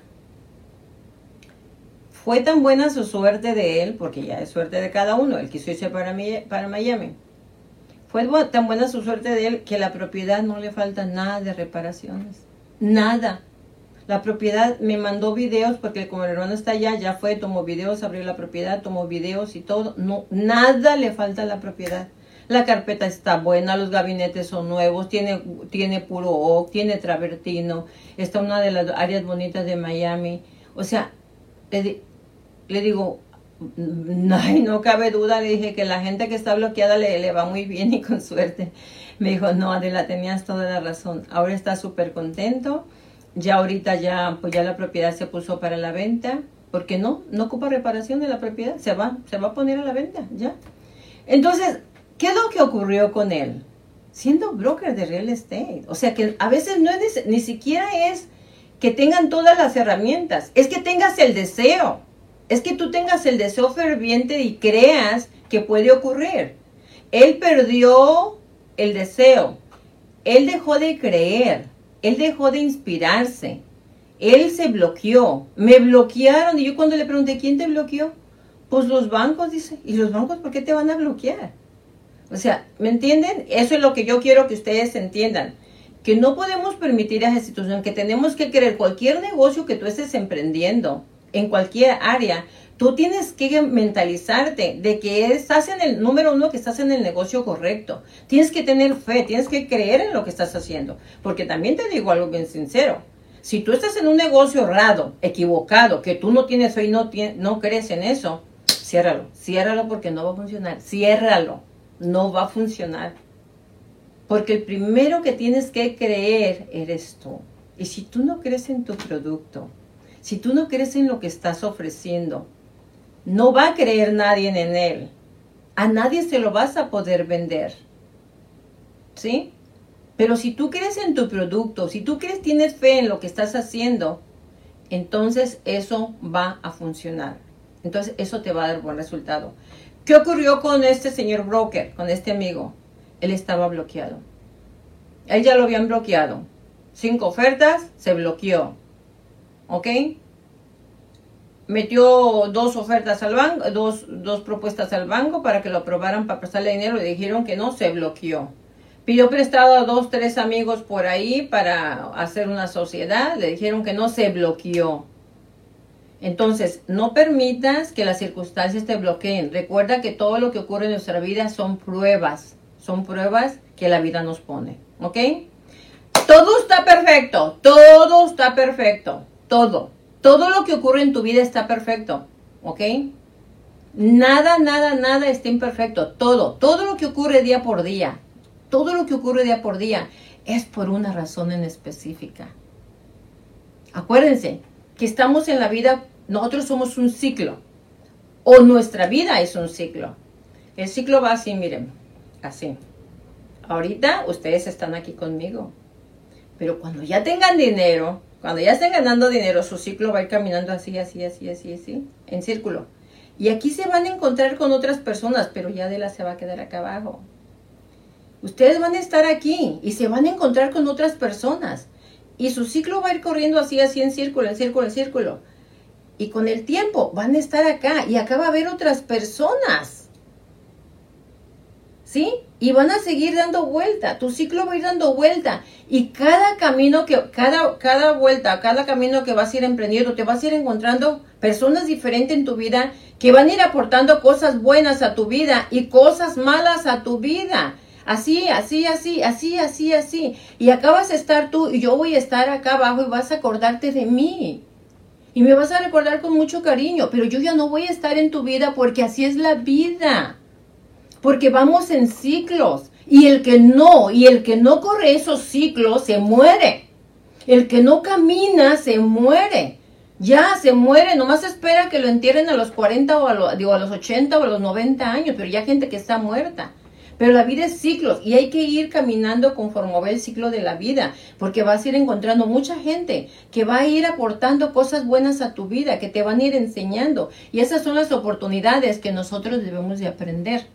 Fue tan buena su suerte de él, porque ya es suerte de cada uno, él quiso irse para, para Miami. Fue tan buena su suerte de él que la propiedad no le falta nada de reparaciones. Nada. La propiedad me mandó videos porque como el hermano está allá, ya fue, tomó videos, abrió la propiedad, tomó videos y todo. No, nada le falta a la propiedad. La carpeta está buena, los gabinetes son nuevos, tiene, tiene puro oak, tiene travertino, está una de las áreas bonitas de Miami. O sea, le, le digo, Ay, no cabe duda, le dije que la gente que está bloqueada le, le va muy bien y con suerte. Me dijo, no, Adela, tenías toda la razón. Ahora está súper contento. Ya ahorita ya, pues ya la propiedad se puso para la venta. Porque no, no ocupa reparación de la propiedad. Se va, se va a poner a la venta, ya. Entonces, ¿qué es lo que ocurrió con él? Siendo broker de real estate. O sea que a veces no es, ni siquiera es que tengan todas las herramientas. Es que tengas el deseo es que tú tengas el deseo ferviente y creas que puede ocurrir. Él perdió el deseo. Él dejó de creer. Él dejó de inspirarse. Él se bloqueó. Me bloquearon. Y yo cuando le pregunté, ¿quién te bloqueó? Pues los bancos, dice. ¿Y los bancos por qué te van a bloquear? O sea, ¿me entienden? Eso es lo que yo quiero que ustedes entiendan. Que no podemos permitir a esa situación, que tenemos que querer cualquier negocio que tú estés emprendiendo en cualquier área, tú tienes que mentalizarte de que estás en el número uno, que estás en el negocio correcto. Tienes que tener fe, tienes que creer en lo que estás haciendo. Porque también te digo algo bien sincero. Si tú estás en un negocio errado, equivocado, que tú no tienes fe y no, no crees en eso, ciérralo. Ciérralo porque no va a funcionar. Ciérralo. No va a funcionar. Porque el primero que tienes que creer eres tú. Y si tú no crees en tu producto, si tú no crees en lo que estás ofreciendo, no va a creer nadie en él. A nadie se lo vas a poder vender. ¿Sí? Pero si tú crees en tu producto, si tú crees, tienes fe en lo que estás haciendo, entonces eso va a funcionar. Entonces eso te va a dar buen resultado. ¿Qué ocurrió con este señor broker, con este amigo? Él estaba bloqueado. Él ya lo habían bloqueado. Cinco ofertas, se bloqueó. ¿Ok? Metió dos ofertas al banco, dos, dos propuestas al banco para que lo aprobaran para prestarle dinero. Le dijeron que no, se bloqueó. Pidió prestado a dos, tres amigos por ahí para hacer una sociedad. Le dijeron que no, se bloqueó. Entonces, no permitas que las circunstancias te bloqueen. Recuerda que todo lo que ocurre en nuestra vida son pruebas. Son pruebas que la vida nos pone. ¿Ok? Todo está perfecto. Todo está perfecto todo. Todo lo que ocurre en tu vida está perfecto, ¿ok? Nada, nada, nada está imperfecto. Todo, todo lo que ocurre día por día, todo lo que ocurre día por día es por una razón en específica. Acuérdense que estamos en la vida, nosotros somos un ciclo, o nuestra vida es un ciclo. El ciclo va así, miren, así. Ahorita ustedes están aquí conmigo, pero cuando ya tengan dinero, cuando ya estén ganando dinero, su ciclo va a ir caminando así, así, así, así, así, en círculo. Y aquí se van a encontrar con otras personas, pero ya Adela se va a quedar acá abajo. Ustedes van a estar aquí y se van a encontrar con otras personas. Y su ciclo va a ir corriendo así, así, en círculo, en círculo, en círculo. Y con el tiempo van a estar acá y acá va a haber otras personas. ¿Sí? y van a seguir dando vuelta, tu ciclo va a ir dando vuelta y cada camino que, cada, cada vuelta, cada camino que vas a ir emprendiendo, te vas a ir encontrando personas diferentes en tu vida que van a ir aportando cosas buenas a tu vida y cosas malas a tu vida. Así, así, así, así, así, así. Y acá vas a estar tú y yo voy a estar acá abajo y vas a acordarte de mí. Y me vas a recordar con mucho cariño, pero yo ya no voy a estar en tu vida porque así es la vida porque vamos en ciclos y el que no, y el que no corre esos ciclos se muere. El que no camina se muere. Ya se muere, nomás espera que lo entierren a los 40 o a, digo, a los 80 o a los 90 años, pero ya gente que está muerta. Pero la vida es ciclos y hay que ir caminando conforme va el ciclo de la vida, porque vas a ir encontrando mucha gente que va a ir aportando cosas buenas a tu vida, que te van a ir enseñando. Y esas son las oportunidades que nosotros debemos de aprender.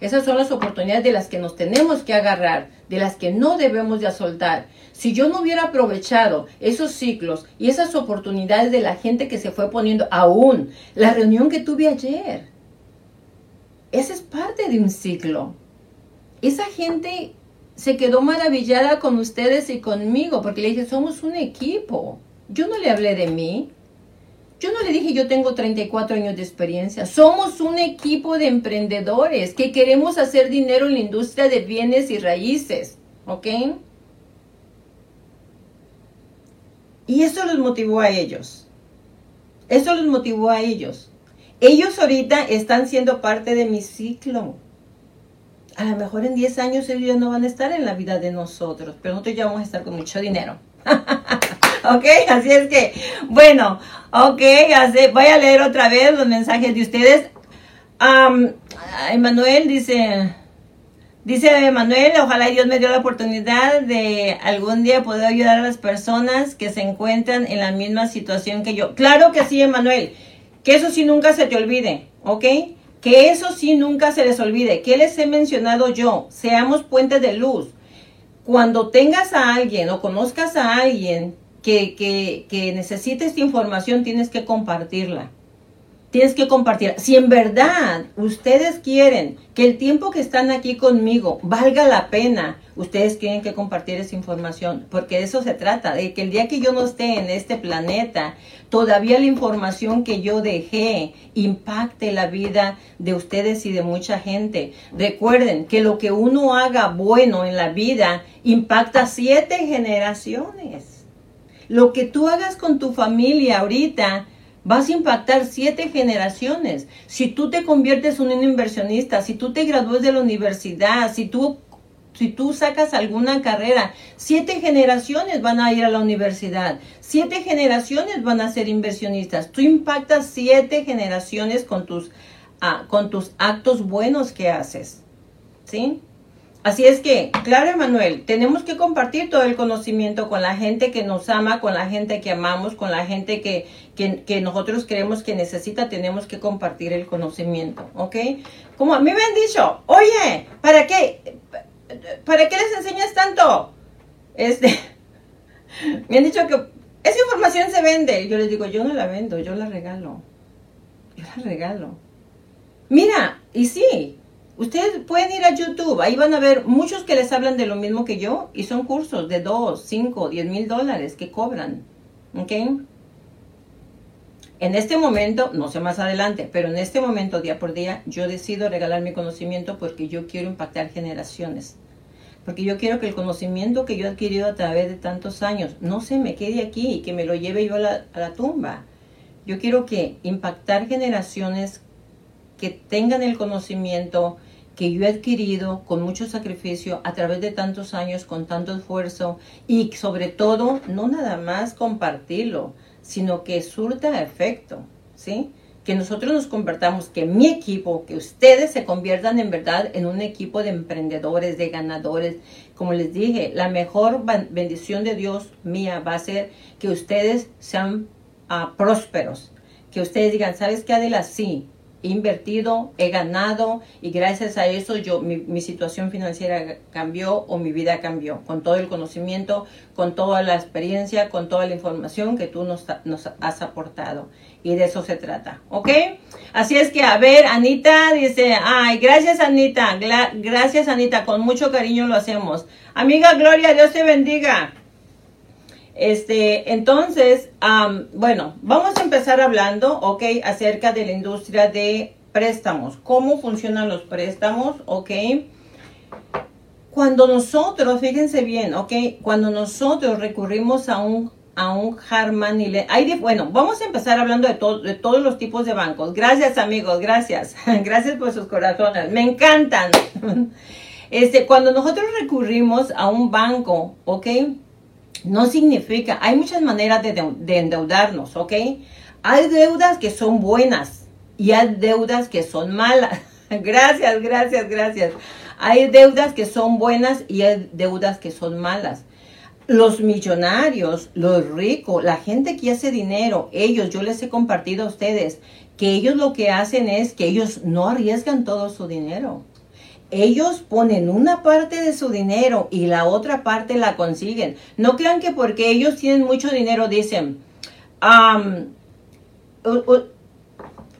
Esas son las oportunidades de las que nos tenemos que agarrar, de las que no debemos de soltar. Si yo no hubiera aprovechado esos ciclos y esas oportunidades de la gente que se fue poniendo, aún la reunión que tuve ayer, esa es parte de un ciclo. Esa gente se quedó maravillada con ustedes y conmigo porque le dije, somos un equipo. Yo no le hablé de mí, yo no le dije yo tengo 34 años de experiencia. Somos un equipo de emprendedores que queremos hacer dinero en la industria de bienes y raíces. ¿Ok? Y eso los motivó a ellos. Eso los motivó a ellos. Ellos ahorita están siendo parte de mi ciclo. A lo mejor en 10 años ellos ya no van a estar en la vida de nosotros, pero nosotros ya vamos a estar con mucho dinero. ok, así es que, bueno, ok, voy a leer otra vez los mensajes de ustedes. Um, Emanuel dice, dice Emanuel, ojalá Dios me dio la oportunidad de algún día poder ayudar a las personas que se encuentran en la misma situación que yo. Claro que sí, Emanuel, que eso sí nunca se te olvide, ¿ok? Que eso sí nunca se les olvide. ¿Qué les he mencionado yo? Seamos puentes de luz. Cuando tengas a alguien o conozcas a alguien que, que, necesite esta información, tienes que compartirla tienes que compartir. Si en verdad ustedes quieren que el tiempo que están aquí conmigo valga la pena, ustedes tienen que compartir esa información, porque de eso se trata, de que el día que yo no esté en este planeta, todavía la información que yo dejé impacte la vida de ustedes y de mucha gente. Recuerden que lo que uno haga bueno en la vida impacta siete generaciones. Lo que tú hagas con tu familia ahorita, vas a impactar siete generaciones. Si tú te conviertes en un inversionista, si tú te gradúas de la universidad, si tú, si tú sacas alguna carrera, siete generaciones van a ir a la universidad, siete generaciones van a ser inversionistas. Tú impactas siete generaciones con tus, ah, con tus actos buenos que haces. ¿Sí? Así es que, claro, Emanuel, tenemos que compartir todo el conocimiento con la gente que nos ama, con la gente que amamos, con la gente que, que, nosotros creemos que necesita, tenemos que compartir el conocimiento, ¿ok? Como a mí me han dicho, oye, ¿para qué? ¿Para qué les enseñas tanto? Este, me han dicho que esa información se vende. Yo les digo, yo no la vendo, yo la regalo. Yo la regalo. Mira, y sí, Ustedes pueden ir a YouTube, ahí van a ver muchos que les hablan de lo mismo que yo y son cursos de 2, 5, 10 mil dólares que cobran. ¿Ok? En este momento, no sé más adelante, pero en este momento, día por día, yo decido regalar mi conocimiento porque yo quiero impactar generaciones. Porque yo quiero que el conocimiento que yo he adquirido a través de tantos años no se me quede aquí y que me lo lleve yo a la, a la tumba. Yo quiero que impactar generaciones que tengan el conocimiento que yo he adquirido con mucho sacrificio a través de tantos años, con tanto esfuerzo y sobre todo no nada más compartirlo, sino que surta efecto, ¿sí? Que nosotros nos convertamos, que mi equipo, que ustedes se conviertan en verdad en un equipo de emprendedores, de ganadores. Como les dije, la mejor bendición de Dios mía va a ser que ustedes sean ah, prósperos, que ustedes digan, ¿sabes qué, Adela? Sí, invertido, he ganado y gracias a eso yo mi, situación financiera cambió o mi vida cambió con todo el conocimiento, con toda la experiencia, con toda la información que tú nos, nos has aportado y de eso se trata, ¿ok? Así es que a ver, Anita dice, ay, gracias Anita, gracias Anita, con mucho cariño lo hacemos. Amiga Gloria, Dios te bendiga. Este, entonces, bueno, vamos a empezar hablando, ok, acerca de la industria de préstamos. ¿Cómo funcionan los préstamos? Ok. Cuando nosotros, fíjense bien, ok, cuando nosotros recurrimos a un a un hay bueno, vamos a empezar hablando de, de todos los tipos de bancos. Gracias amigos, gracias, gracias por sus corazones, me encantan. Este, cuando nosotros recurrimos a un banco, ok, no significa, hay muchas maneras de, endeudarnos, ¿ok? Hay deudas que son buenas y hay deudas que son malas. gracias, gracias, gracias. Hay deudas que son buenas y hay deudas que son malas. Los millonarios, los ricos, la gente que hace dinero, ellos, yo les he compartido a ustedes, que ellos lo que hacen es que ellos no arriesgan todo su dinero ellos ponen una parte de su dinero y la otra parte la consiguen. No crean que porque ellos tienen mucho dinero dicen,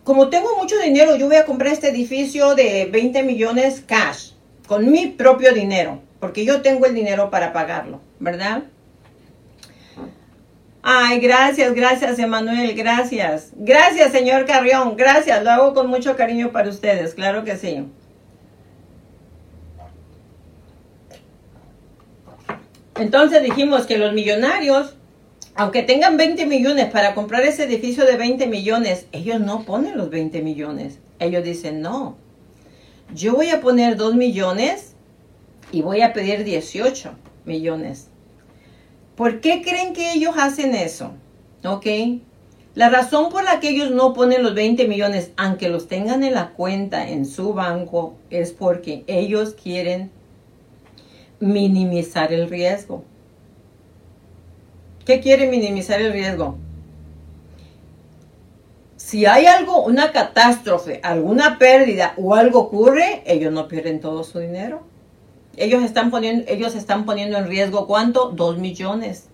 como tengo mucho dinero, yo voy a comprar este edificio de 20 millones cash, con mi propio dinero, porque yo tengo el dinero para pagarlo, ¿verdad? Ay, gracias, gracias, Emanuel, gracias. Gracias, señor Carrión, gracias, lo hago con mucho cariño para ustedes, claro que sí. Entonces dijimos que los millonarios aunque tengan 20 millones para comprar ese edificio de 20 millones, ellos no ponen los 20 millones. Ellos dicen, no, yo voy a poner 2 millones y voy a pedir 18 millones. ¿Por qué creen que ellos hacen eso? ¿Ok? La razón por la que ellos no ponen los 20 millones, aunque los tengan en la cuenta en su banco, es porque ellos quieren minimizar el riesgo. ¿Qué quiere minimizar el riesgo? Si hay algo, una catástrofe, alguna pérdida o algo ocurre, ellos no pierden todo su dinero. Ellos están poniendo, ellos están poniendo en riesgo cuánto? Dos millones.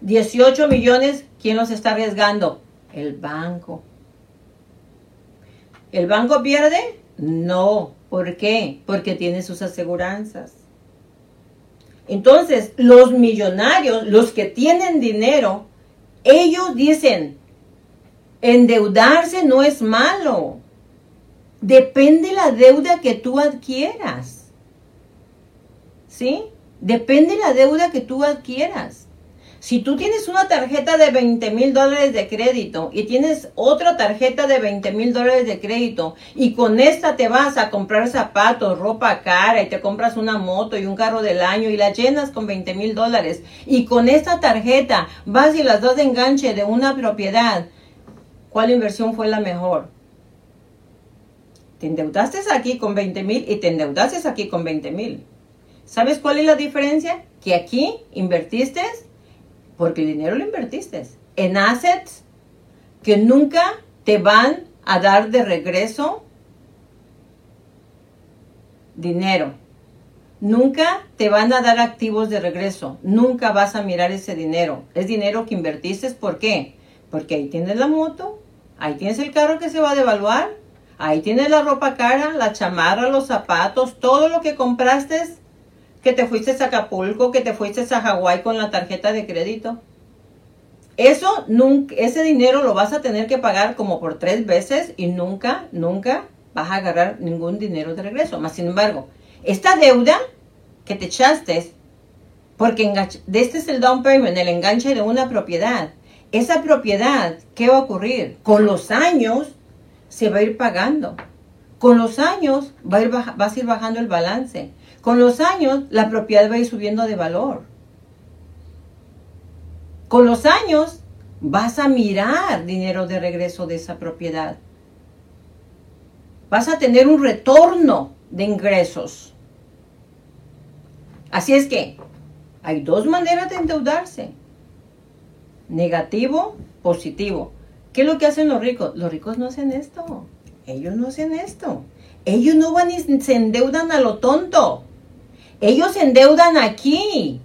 18 millones, ¿quién los está arriesgando? El banco. ¿El banco pierde? No. ¿Por qué? Porque tiene sus aseguranzas. Entonces, los millonarios, los que tienen dinero, ellos dicen, endeudarse no es malo. Depende la deuda que tú adquieras. ¿Sí? Depende la deuda que tú adquieras. Si tú tienes una tarjeta de 20 mil dólares de crédito y tienes otra tarjeta de 20 mil dólares de crédito y con esta te vas a comprar zapatos, ropa cara y te compras una moto y un carro del año y la llenas con 20 mil dólares y con esta tarjeta vas y las das de enganche de una propiedad, ¿cuál inversión fue la mejor? Te endeudaste aquí con 20 mil y te endeudaste aquí con 20 mil. ¿Sabes cuál es la diferencia? Que aquí invertiste porque el dinero lo invertiste en assets que nunca te van a dar de regreso dinero. Nunca te van a dar activos de regreso. Nunca vas a mirar ese dinero. Es dinero que invertiste. ¿Por qué? Porque ahí tienes la moto, ahí tienes el carro que se va a devaluar, ahí tienes la ropa cara, la chamarra, los zapatos, todo lo que compraste que te fuiste a Acapulco, que te fuiste a Hawái con la tarjeta de crédito. Eso, nunca, ese dinero lo vas a tener que pagar como por tres veces y nunca, nunca vas a agarrar ningún dinero de regreso. Más sin embargo, esta deuda que te echaste, porque este es el down payment, el enganche de una propiedad. Esa propiedad, ¿qué va a ocurrir? Con los años se va a ir pagando. Con los años va a ir, vas a ir bajando el balance. Con los años, la propiedad va a ir subiendo de valor. Con los años, vas a mirar dinero de regreso de esa propiedad. Vas a tener un retorno de ingresos. Así es que hay dos maneras de endeudarse. Negativo, positivo. ¿Qué es lo que hacen los ricos? Los ricos no hacen esto. Ellos no hacen esto. Ellos no van y se endeudan a lo tonto. Ellos se endeudan aquí.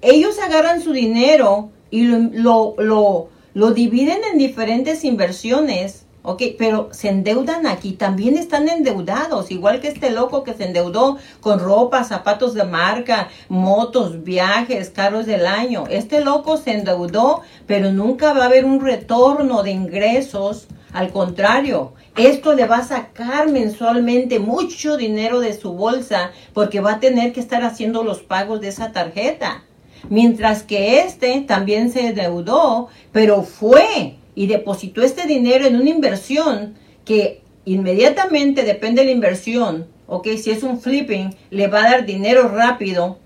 Ellos agarran su dinero y lo, lo, lo, dividen en diferentes inversiones. Ok, pero se endeudan aquí, también están endeudados, igual que este loco que se endeudó con ropa, zapatos de marca, motos, viajes, carros del año. Este loco se endeudó, pero nunca va a haber un retorno de ingresos. Al contrario, esto le va a sacar mensualmente mucho dinero de su bolsa porque va a tener que estar haciendo los pagos de esa tarjeta. Mientras que este también se deudó, pero fue y depositó este dinero en una inversión que inmediatamente depende de la inversión, ok, si es un flipping, le va a dar dinero rápido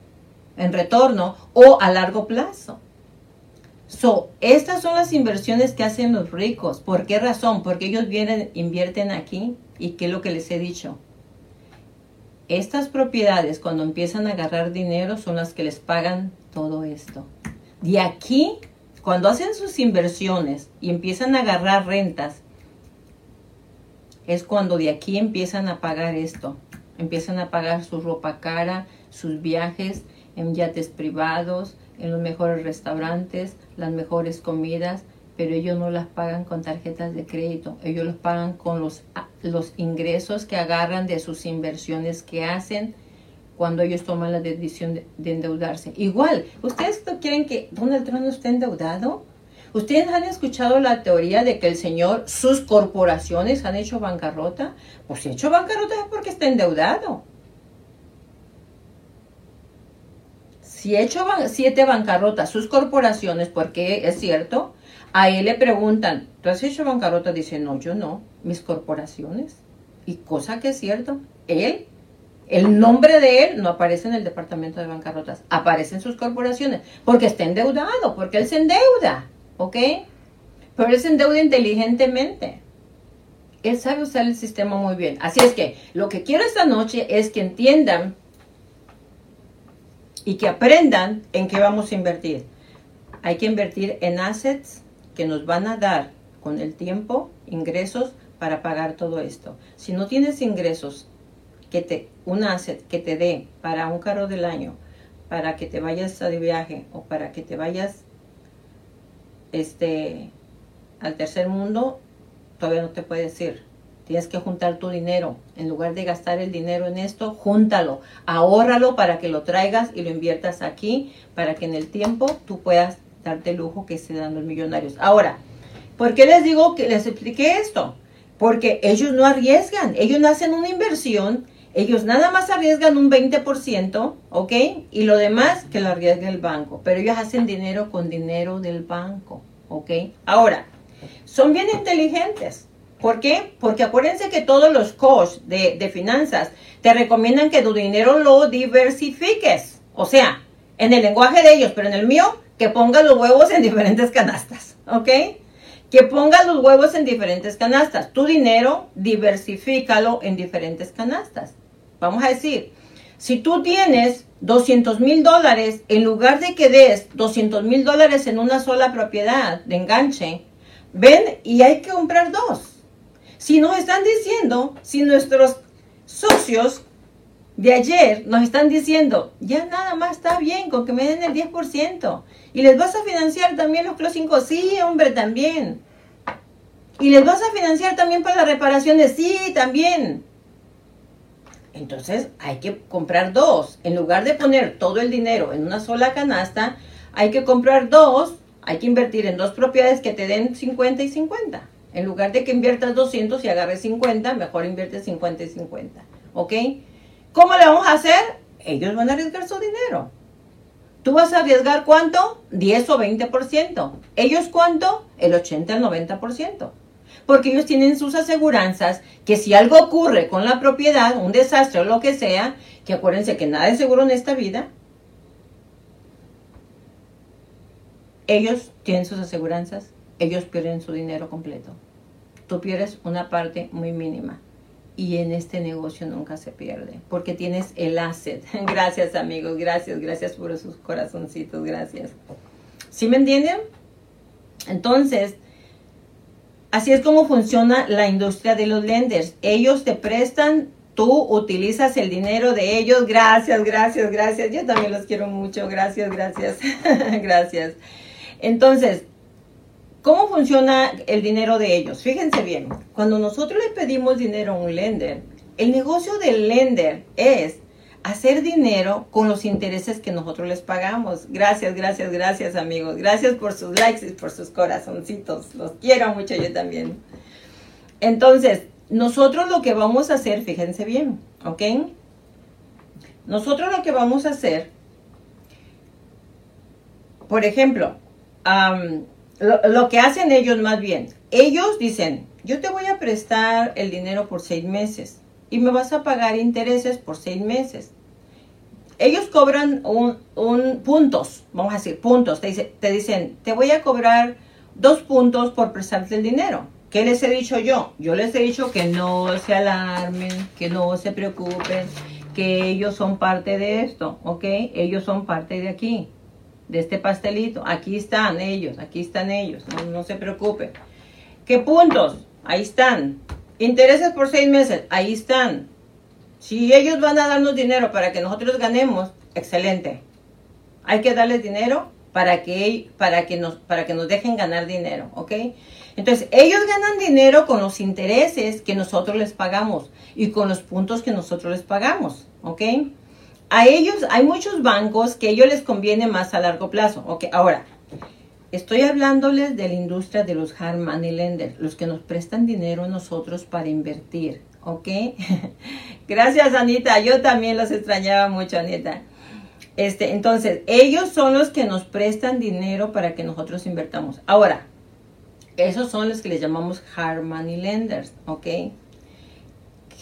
en retorno o a largo plazo. So, estas son las inversiones que hacen los ricos. ¿Por qué razón? Porque ellos vienen, invierten aquí. ¿Y qué es lo que les he dicho? Estas propiedades, cuando empiezan a agarrar dinero, son las que les pagan todo esto. De aquí, cuando hacen sus inversiones y empiezan a agarrar rentas, es cuando de aquí empiezan a pagar esto. Empiezan a pagar su ropa cara, sus viajes en yates privados, en los mejores restaurantes, las mejores comidas, pero ellos no las pagan con tarjetas de crédito, ellos los pagan con los, los ingresos que agarran de sus inversiones que hacen cuando ellos toman la decisión de, endeudarse. Igual, ¿ustedes no quieren que Donald Trump no esté endeudado? ¿Ustedes han escuchado la teoría de que el señor, sus corporaciones han hecho bancarrota? Pues si ha hecho bancarrota es porque está endeudado. Si he hecho siete bancarrotas, sus corporaciones, porque es cierto, a él le preguntan, ¿tú has hecho bancarrota? Dice, no, yo no, mis corporaciones. Y cosa que es cierto, él, el nombre de él no aparece en el departamento de bancarrotas, aparece en sus corporaciones, porque está endeudado, porque él se endeuda, ¿ok? Pero él se endeuda inteligentemente. Él sabe usar el sistema muy bien. Así es que lo que quiero esta noche es que entiendan y que aprendan en qué vamos a invertir. Hay que invertir en assets que nos van a dar con el tiempo ingresos para pagar todo esto. Si no tienes ingresos, que te, un asset que te dé para un carro del año, para que te vayas de viaje o para que te vayas este, al tercer mundo, todavía no te puedes ir. Tienes que juntar tu dinero. En lugar de gastar el dinero en esto, júntalo, ahórralo para que lo traigas y lo inviertas aquí, para que en el tiempo tú puedas darte el lujo que se dan los millonarios. Ahora, ¿por qué les digo que les expliqué esto? Porque ellos no arriesgan, ellos no hacen una inversión, ellos nada más arriesgan un 20%, ¿ok? Y lo demás que lo arriesga el banco. Pero ellos hacen dinero con dinero del banco, ¿ok? Ahora, son bien inteligentes. ¿Por qué? Porque acuérdense que todos los coach de, de finanzas te recomiendan que tu dinero lo diversifiques. O sea, en el lenguaje de ellos, pero en el mío, que pongas los huevos en diferentes canastas. ¿Ok? Que pongas los huevos en diferentes canastas. Tu dinero, diversifícalo en diferentes canastas. Vamos a decir, si tú tienes 200 mil dólares, en lugar de que des 200 mil dólares en una sola propiedad de enganche, ven y hay que comprar dos. Si nos están diciendo, si nuestros socios de ayer nos están diciendo, ya nada más está bien con que me den el 10%. Y les vas a financiar también los Clos 5, sí, hombre, también. Y les vas a financiar también para las reparaciones, sí, también. Entonces hay que comprar dos. En lugar de poner todo el dinero en una sola canasta, hay que comprar dos, hay que invertir en dos propiedades que te den 50 y 50. En lugar de que inviertas 200 y agarres 50, mejor inviertes 50 y 50. ¿Ok? ¿Cómo le vamos a hacer? Ellos van a arriesgar su dinero. ¿Tú vas a arriesgar cuánto? 10 o 20%. ¿Ellos cuánto? El 80 al 90%. Porque ellos tienen sus aseguranzas que si algo ocurre con la propiedad, un desastre o lo que sea, que acuérdense que nada es seguro en esta vida, ellos tienen sus aseguranzas, ellos pierden su dinero completo tú pierdes una parte muy mínima. Y en este negocio nunca se pierde, porque tienes el asset. Gracias amigos, gracias, gracias por sus corazoncitos, gracias. ¿Sí me entienden? Entonces, así es como funciona la industria de los lenders. Ellos te prestan, tú utilizas el dinero de ellos. Gracias, gracias, gracias. Yo también los quiero mucho. Gracias, gracias, gracias. Entonces, ¿Cómo funciona el dinero de ellos? Fíjense bien, cuando nosotros le pedimos dinero a un lender, el negocio del lender es hacer dinero con los intereses que nosotros les pagamos. Gracias, gracias, gracias amigos. Gracias por sus likes y por sus corazoncitos. Los quiero mucho yo también. Entonces, nosotros lo que vamos a hacer, fíjense bien, ¿ok? Nosotros lo que vamos a hacer, por ejemplo, lo, que hacen ellos más bien, ellos dicen, yo te voy a prestar el dinero por seis meses y me vas a pagar intereses por seis meses. Ellos cobran un, puntos, vamos a decir, puntos. Te, te dicen, te voy a cobrar dos puntos por prestarte el dinero. ¿Qué les he dicho yo? Yo les he dicho que no se alarmen, que no se preocupen, que ellos son parte de esto, ¿ok? Ellos son parte de aquí de este pastelito. Aquí están ellos, aquí están ellos, no, se preocupen. ¿Qué puntos? Ahí están. Intereses por seis meses, ahí están. Si ellos van a darnos dinero para que nosotros ganemos, excelente. Hay que darles dinero para que, para que, nos, para que nos dejen ganar dinero, ¿ok? Entonces, ellos ganan dinero con los intereses que nosotros les pagamos y con los puntos que nosotros les pagamos, ¿ok? A ellos, hay muchos bancos que a ellos les conviene más a largo plazo. Ok, ahora, estoy hablándoles de la industria de los hard money lenders, los que nos prestan dinero a nosotros para invertir. ¿Ok? Gracias, Anita. Yo también los extrañaba mucho, Anita. Este, entonces, ellos son los que nos prestan dinero para que nosotros invertamos. Ahora, esos son los que les llamamos hard money lenders, ¿ok?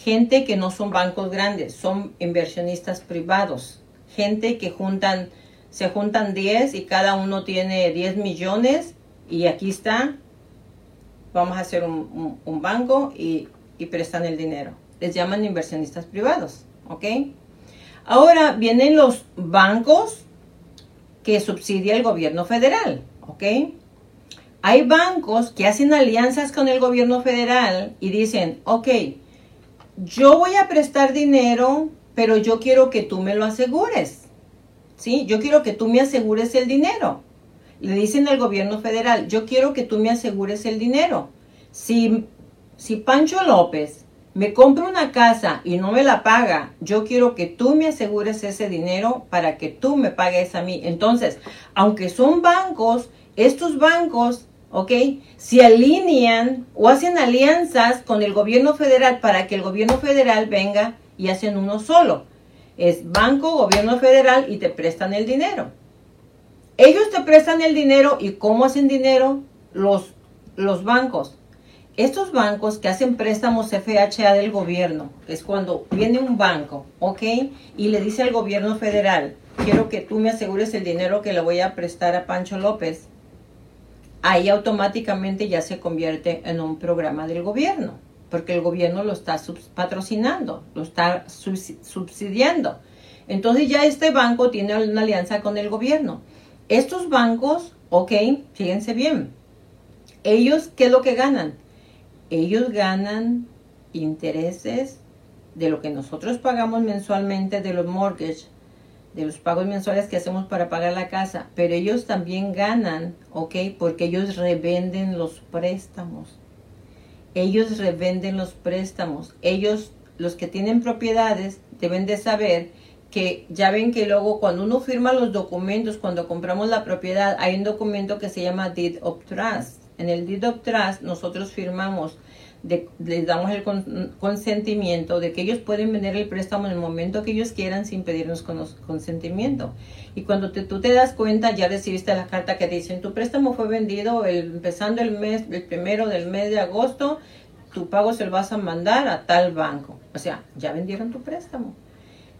Gente que no son bancos grandes, son inversionistas privados. Gente que juntan, se juntan 10 y cada uno tiene 10 millones y aquí está, vamos a hacer un, banco y, y prestan el dinero. Les llaman inversionistas privados, ¿ok? Ahora vienen los bancos que subsidia el gobierno federal, ¿ok? Hay bancos que hacen alianzas con el gobierno federal y dicen, ok, yo voy a prestar dinero, pero yo quiero que tú me lo asegures. ¿Sí? Yo quiero que tú me asegures el dinero. Le dicen al gobierno federal, yo quiero que tú me asegures el dinero. Si, si Pancho López me compro una casa y no me la paga, yo quiero que tú me asegures ese dinero para que tú me pagues a mí. Entonces, aunque son bancos, estos bancos, ¿ok? Se alinean o hacen alianzas con el gobierno federal para que el gobierno federal venga y hacen uno solo. Es banco, gobierno federal y te prestan el dinero. Ellos te prestan el dinero y ¿cómo hacen dinero? Los, los bancos estos bancos que hacen préstamos FHA del gobierno, es cuando viene un banco, ¿ok? Y le dice al gobierno federal, quiero que tú me asegures el dinero que le voy a prestar a Pancho López. Ahí automáticamente ya se convierte en un programa del gobierno, porque el gobierno lo está patrocinando, lo está subsidiando. Entonces ya este banco tiene una alianza con el gobierno. Estos bancos, ok, fíjense bien, ellos, ¿qué es lo que ganan? ellos ganan intereses de lo que nosotros pagamos mensualmente de los mortgages, de los pagos mensuales que hacemos para pagar la casa, pero ellos también ganan, ¿ok? Porque ellos revenden los préstamos. Ellos revenden los préstamos. Ellos, los que tienen propiedades, deben de saber que ya ven que luego cuando uno firma los documentos, cuando compramos la propiedad, hay un documento que se llama Deed of Trust. En el Deed of Trust nosotros firmamos les damos el consentimiento de que ellos pueden vender el préstamo en el momento que ellos quieran sin pedirnos consentimiento. Y cuando tú te das cuenta, ya recibiste la carta que dicen tu préstamo fue vendido empezando el mes, el primero del mes de agosto, tu pago se lo vas a mandar a tal banco. O sea, ya vendieron tu préstamo.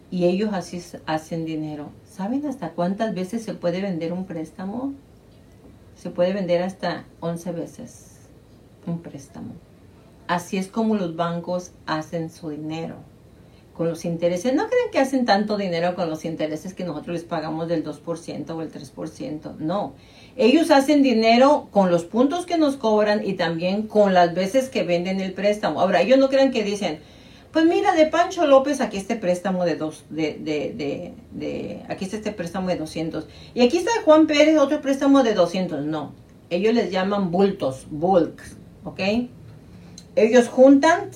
Y ellos así hacen dinero. ¿Saben hasta cuántas veces se puede vender un préstamo? Se puede vender hasta 11 veces un préstamo. Así es como los bancos hacen su dinero. Con los intereses, no creen que hacen tanto dinero con los intereses que nosotros les pagamos del 2% o el 3%. No. Ellos hacen dinero con los puntos que nos cobran y también con las veces que venden el préstamo. Ahora, ellos no creen que dicen, pues mira, de Pancho López aquí este préstamo de dos, de, de, de, de, aquí está este préstamo de 200. Y aquí está Juan Pérez, otro préstamo de 200. No, ellos les llaman bultos, bulks, ¿ok? Ellos juntan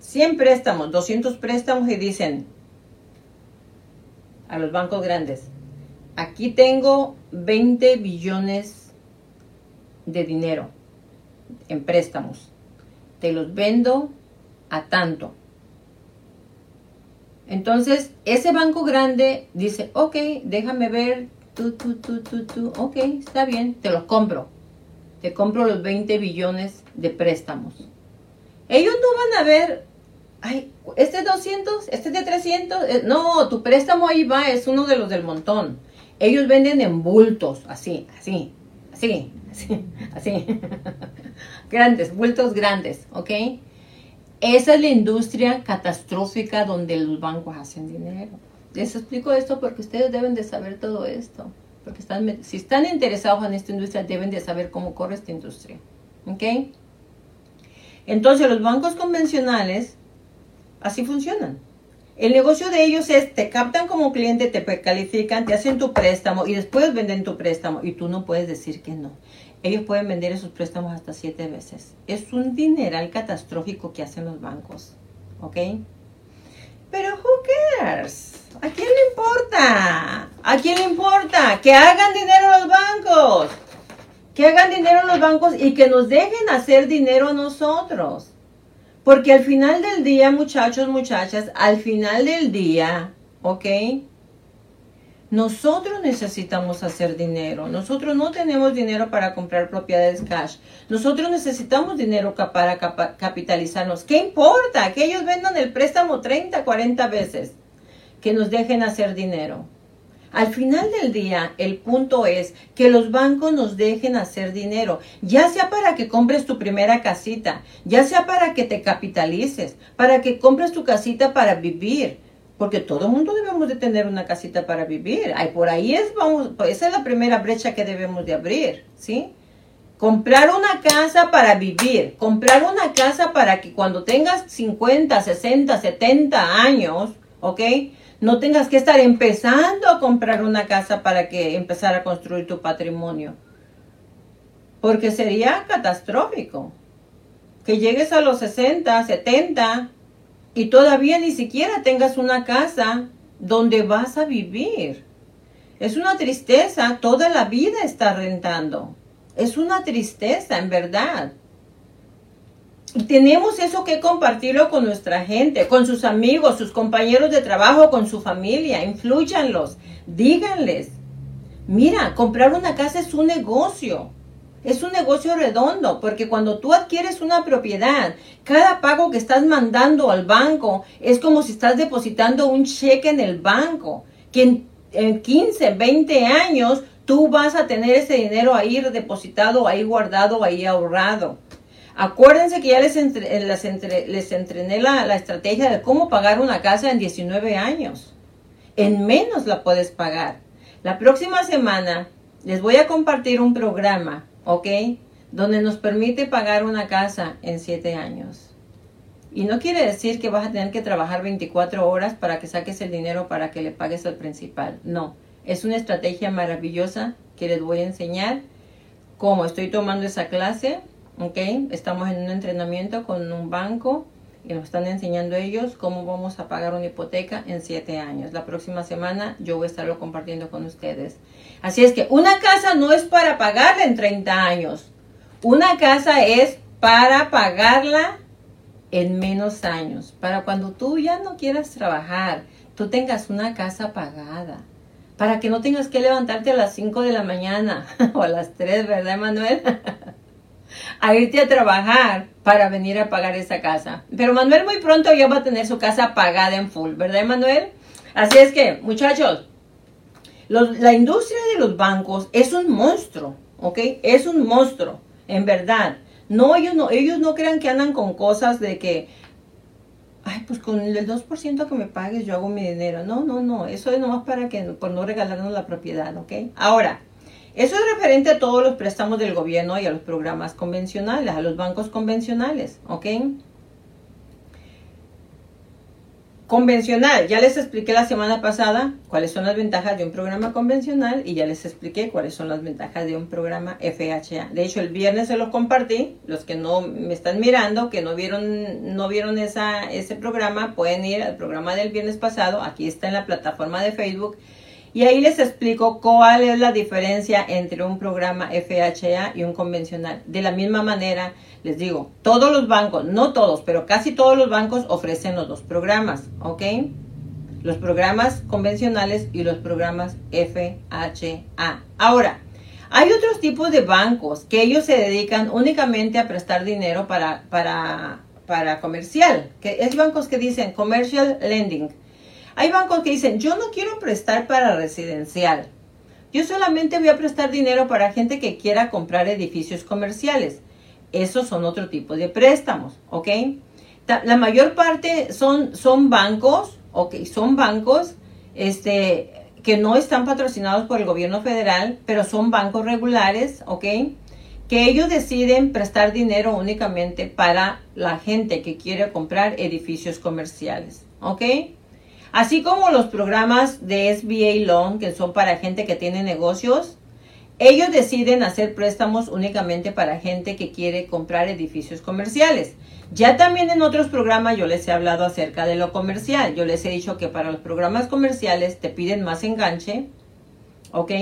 100 préstamos, 200 préstamos y dicen a los bancos grandes, aquí tengo 20 billones de dinero en préstamos, te los vendo a tanto. Entonces, ese banco grande dice, ok, déjame ver, ok, está bien, te los compro te compro los 20 billones de préstamos. Ellos no van a ver, ay, este es 200, este es de 300. Eh, no, tu préstamo ahí va, es uno de los del montón. Ellos venden en bultos, así, así, así, así, así. grandes, bultos grandes, ¿ok? Esa es la industria catastrófica donde los bancos hacen dinero. Les explico esto porque ustedes deben de saber todo esto porque están, si están interesados en esta industria deben de saber cómo corre esta industria. ¿Ok? Entonces los bancos convencionales así funcionan. El negocio de ellos es, te captan como cliente, te califican, te hacen tu préstamo y después venden tu préstamo y tú no puedes decir que no. Ellos pueden vender esos préstamos hasta siete veces. Es un dineral catastrófico que hacen los bancos. ¿Ok? Pero who cares? ¿A quién le importa? ¿A quién le importa? Que hagan dinero los bancos. Que hagan dinero los bancos y que nos dejen hacer dinero a nosotros. Porque al final del día, muchachos, muchachas, al final del día, ¿ok? Nosotros necesitamos hacer dinero. Nosotros no tenemos dinero para comprar propiedades cash. Nosotros necesitamos dinero para capitalizarnos. ¿Qué importa? Que ellos vendan el préstamo 30, 40 veces. Que nos dejen hacer dinero. Al final del día, el punto es que los bancos nos dejen hacer dinero, ya sea para que compres tu primera casita, ya sea para que te capitalices, para que compres tu casita para vivir, porque todo el mundo debemos de tener una casita para vivir. Ay, por ahí es, vamos, esa es la primera brecha que debemos de abrir, ¿sí? Comprar una casa para vivir, comprar una casa para que cuando tengas 50, 60, 70 años, ¿ok? No tengas que estar empezando a comprar una casa para que empezar a construir tu patrimonio. Porque sería catastrófico. Que llegues a los 60, 70 y todavía ni siquiera tengas una casa donde vas a vivir. Es una tristeza, toda la vida está rentando. Es una tristeza, en verdad. Tenemos eso que compartirlo con nuestra gente, con sus amigos, sus compañeros de trabajo, con su familia. Influyanlos, díganles. Mira, comprar una casa es un negocio. Es un negocio redondo, porque cuando tú adquieres una propiedad, cada pago que estás mandando al banco es como si estás depositando un cheque en el banco, que en, en 15, 20 años tú vas a tener ese dinero ahí depositado, ahí guardado, ahí ahorrado. Acuérdense que ya les, les entrené la, la estrategia de cómo pagar una casa en 19 años. En menos la puedes pagar. La próxima semana les voy a compartir un programa, ¿ok? Donde nos permite pagar una casa en 7 años. Y no quiere decir que vas a tener que trabajar 24 horas para que saques el dinero para que le pagues al principal. No, es una estrategia maravillosa que les voy a enseñar. Cómo estoy tomando esa clase ¿ok? Estamos en un entrenamiento con un banco y nos están enseñando ellos cómo vamos a pagar una hipoteca en siete años. La próxima semana yo voy a estarlo compartiendo con ustedes. Así es que una casa no es para pagarla en 30 años. Una casa es para pagarla en menos años. Para cuando tú ya no quieras trabajar, tú tengas una casa pagada. Para que no tengas que levantarte a las 5 de la mañana o a las 3, ¿verdad, Manuel? a irte a trabajar para venir a pagar esa casa. Pero Manuel muy pronto ya va a tener su casa pagada en full, ¿verdad, Manuel? Así es que, muchachos, la industria de los bancos es un monstruo, ¿ok? Es un monstruo, en verdad. No, ellos no, ellos no crean que andan con cosas de que, ay, pues con el 2% que me pagues yo hago mi dinero. No, no, no, eso es nomás para que, por no regalarnos la propiedad, ¿ok? Ahora, eso es referente a todos los préstamos del gobierno y a los programas convencionales, a los bancos convencionales, ¿ok? Convencional, ya les expliqué la semana pasada cuáles son las ventajas de un programa convencional y ya les expliqué cuáles son las ventajas de un programa FHA. De hecho, el viernes se los compartí. Los que no me están mirando, que no vieron, no vieron ese programa, pueden ir al programa del viernes pasado. Aquí está en la plataforma de Facebook y ahí les explico cuál es la diferencia entre un programa FHA y un convencional. De la misma manera, les digo, todos los bancos, no todos, pero casi todos los bancos ofrecen los dos programas, ¿ok? Los programas convencionales y los programas FHA. Ahora, hay otros tipos de bancos que ellos se dedican únicamente a prestar dinero para, para, para comercial, que es bancos que dicen commercial lending. Hay bancos que dicen, yo no quiero prestar para residencial. Yo solamente voy a prestar dinero para gente que quiera comprar edificios comerciales. Esos son otro tipo de préstamos, ¿ok? La mayor parte son, son bancos, ok, son bancos este, que no están patrocinados por el gobierno federal, pero son bancos regulares, ¿ok? Que ellos deciden prestar dinero únicamente para la gente que quiere comprar edificios comerciales, ¿ok? Así como los programas de SBA Loan, que son para gente que tiene negocios, ellos deciden hacer préstamos únicamente para gente que quiere comprar edificios comerciales. Ya también en otros programas yo les he hablado acerca de lo comercial. Yo les he dicho que para los programas comerciales te piden más enganche, ¿ok?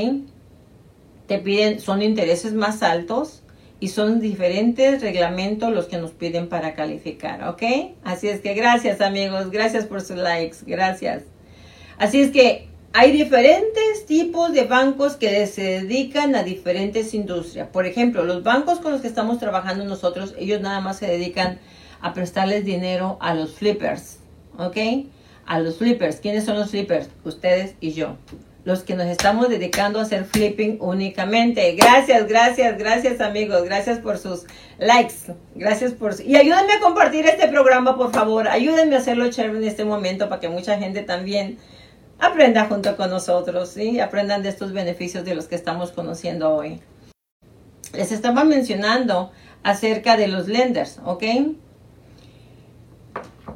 Te piden, son intereses más altos y son diferentes reglamentos los que nos piden para calificar, ¿ok? Así es que gracias amigos, gracias por sus likes, gracias. Así es que hay diferentes tipos de bancos que se dedican a diferentes industrias. Por ejemplo, los bancos con los que estamos trabajando nosotros, ellos nada más se dedican a prestarles dinero a los flippers, ¿ok? A los flippers. ¿Quiénes son los flippers? Ustedes y yo. Los que nos estamos dedicando a hacer flipping únicamente. Gracias, gracias, gracias amigos. Gracias por sus likes. Gracias por... Y ayúdenme a compartir este programa, por favor. Ayúdenme a hacerlo chévere en este momento para que mucha gente también aprenda junto con nosotros y aprendan de estos beneficios de los que estamos conociendo hoy. Les estaba mencionando acerca de los lenders, ¿ok?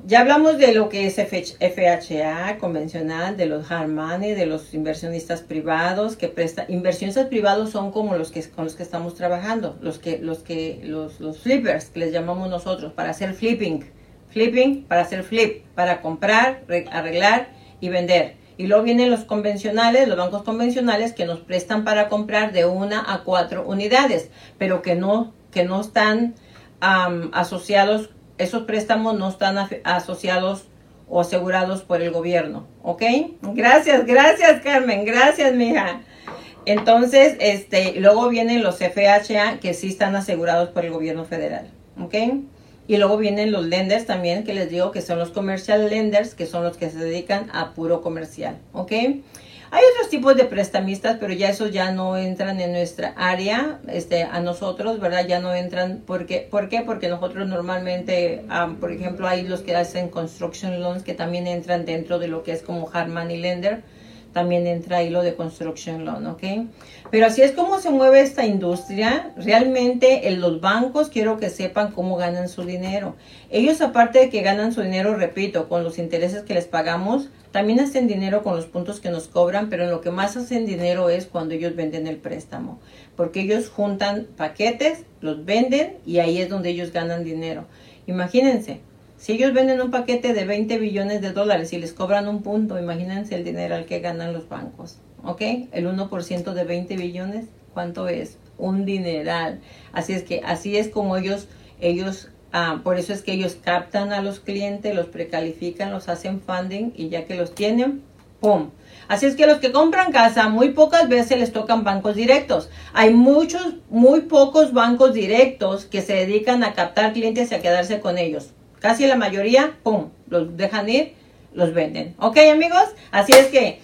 Ya hablamos de lo que es FHA convencional, de los hard money, de los inversionistas privados que prestan. Inversionistas privados son como los que con los que estamos trabajando, los que los que los, los flippers que les llamamos nosotros para hacer flipping, flipping para hacer flip, para comprar, arreglar y vender. Y luego vienen los convencionales, los bancos convencionales que nos prestan para comprar de una a cuatro unidades, pero que no, que no están asociados, esos préstamos no están asociados o asegurados por el gobierno. ¿Ok? Gracias, gracias Carmen, gracias mija. Entonces, este, luego vienen los FHA que sí están asegurados por el gobierno federal. ¿Ok? Y luego vienen los lenders también, que les digo que son los commercial lenders, que son los que se dedican a puro comercial, ¿ok? Hay otros tipos de prestamistas, pero ya esos ya no entran en nuestra área, este, a nosotros, ¿verdad? Ya no entran, porque, ¿por qué? Porque nosotros normalmente, por ejemplo, hay los que hacen construction loans que también entran dentro de lo que es como hard money lender, también entra ahí lo de construction loan, ¿ok? Pero así es como se mueve esta industria. Realmente en los bancos quiero que sepan cómo ganan su dinero. Ellos aparte de que ganan su dinero, repito, con los intereses que les pagamos, también hacen dinero con los puntos que nos cobran, pero en lo que más hacen dinero es cuando ellos venden el préstamo. Porque ellos juntan paquetes, los venden y ahí es donde ellos ganan dinero. Imagínense, si ellos venden un paquete de 20 billones de dólares y les cobran un punto, imagínense el dinero al que ganan los bancos. ¿Ok? El 1% de 20 billones, ¿cuánto es? Un dineral. Así es que así es como ellos, ellos, ah, por eso es que ellos captan a los clientes, los precalifican, los hacen funding y ya que los tienen, ¡pum! Así es que los que compran casa muy pocas veces les tocan bancos directos. Hay muchos, muy pocos bancos directos que se dedican a captar clientes y a quedarse con ellos casi la mayoría, ¡pum!, los dejan ir, los venden. ¿Ok, amigos? Así es que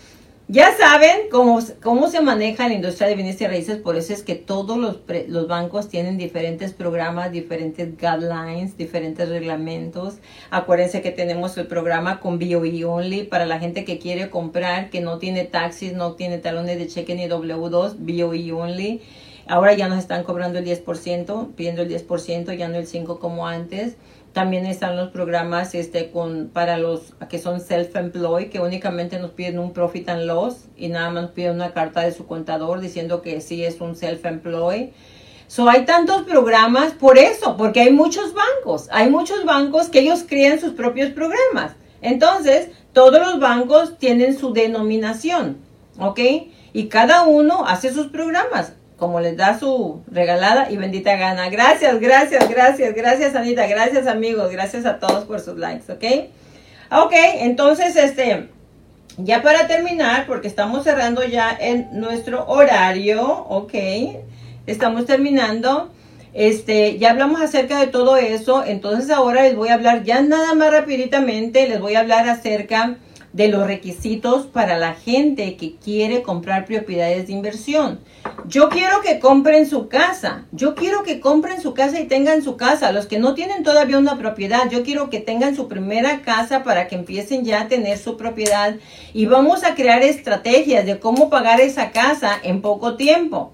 ya saben cómo, cómo se maneja la industria de bienes y raíces, por eso es que todos los, los bancos tienen diferentes programas, diferentes guidelines, diferentes reglamentos. Acuérdense que tenemos el programa con BOE Only para la gente que quiere comprar, que no tiene taxis, no tiene talones de cheque ni W2, BOE Only. Ahora ya nos están cobrando el 10%, pidiendo el 10%, ya no el 5% como antes. También están los programas este, con, para los que son self-employed, que únicamente nos piden un profit and loss y nada más piden una carta de su contador diciendo que sí es un self-employed. So, hay tantos programas por eso, porque hay muchos bancos. Hay muchos bancos que ellos crean sus propios programas. Entonces, todos los bancos tienen su denominación, ¿ok? Y cada uno hace sus programas como les da su regalada y bendita gana. Gracias, gracias, gracias, gracias Anita, gracias amigos, gracias a todos por sus likes, ¿ok? Ok, entonces este, ya para terminar, porque estamos cerrando ya en nuestro horario, ok, estamos terminando. Este, ya hablamos acerca de todo eso, entonces ahora les voy a hablar ya nada más rapiditamente, les voy a hablar acerca de los requisitos para la gente que quiere comprar propiedades de inversión. Yo quiero que compren su casa. Yo quiero que compren su casa y tengan su casa. Los que no tienen todavía una propiedad, yo quiero que tengan su primera casa para que empiecen ya a tener su propiedad. Y vamos a crear estrategias de cómo pagar esa casa en poco tiempo.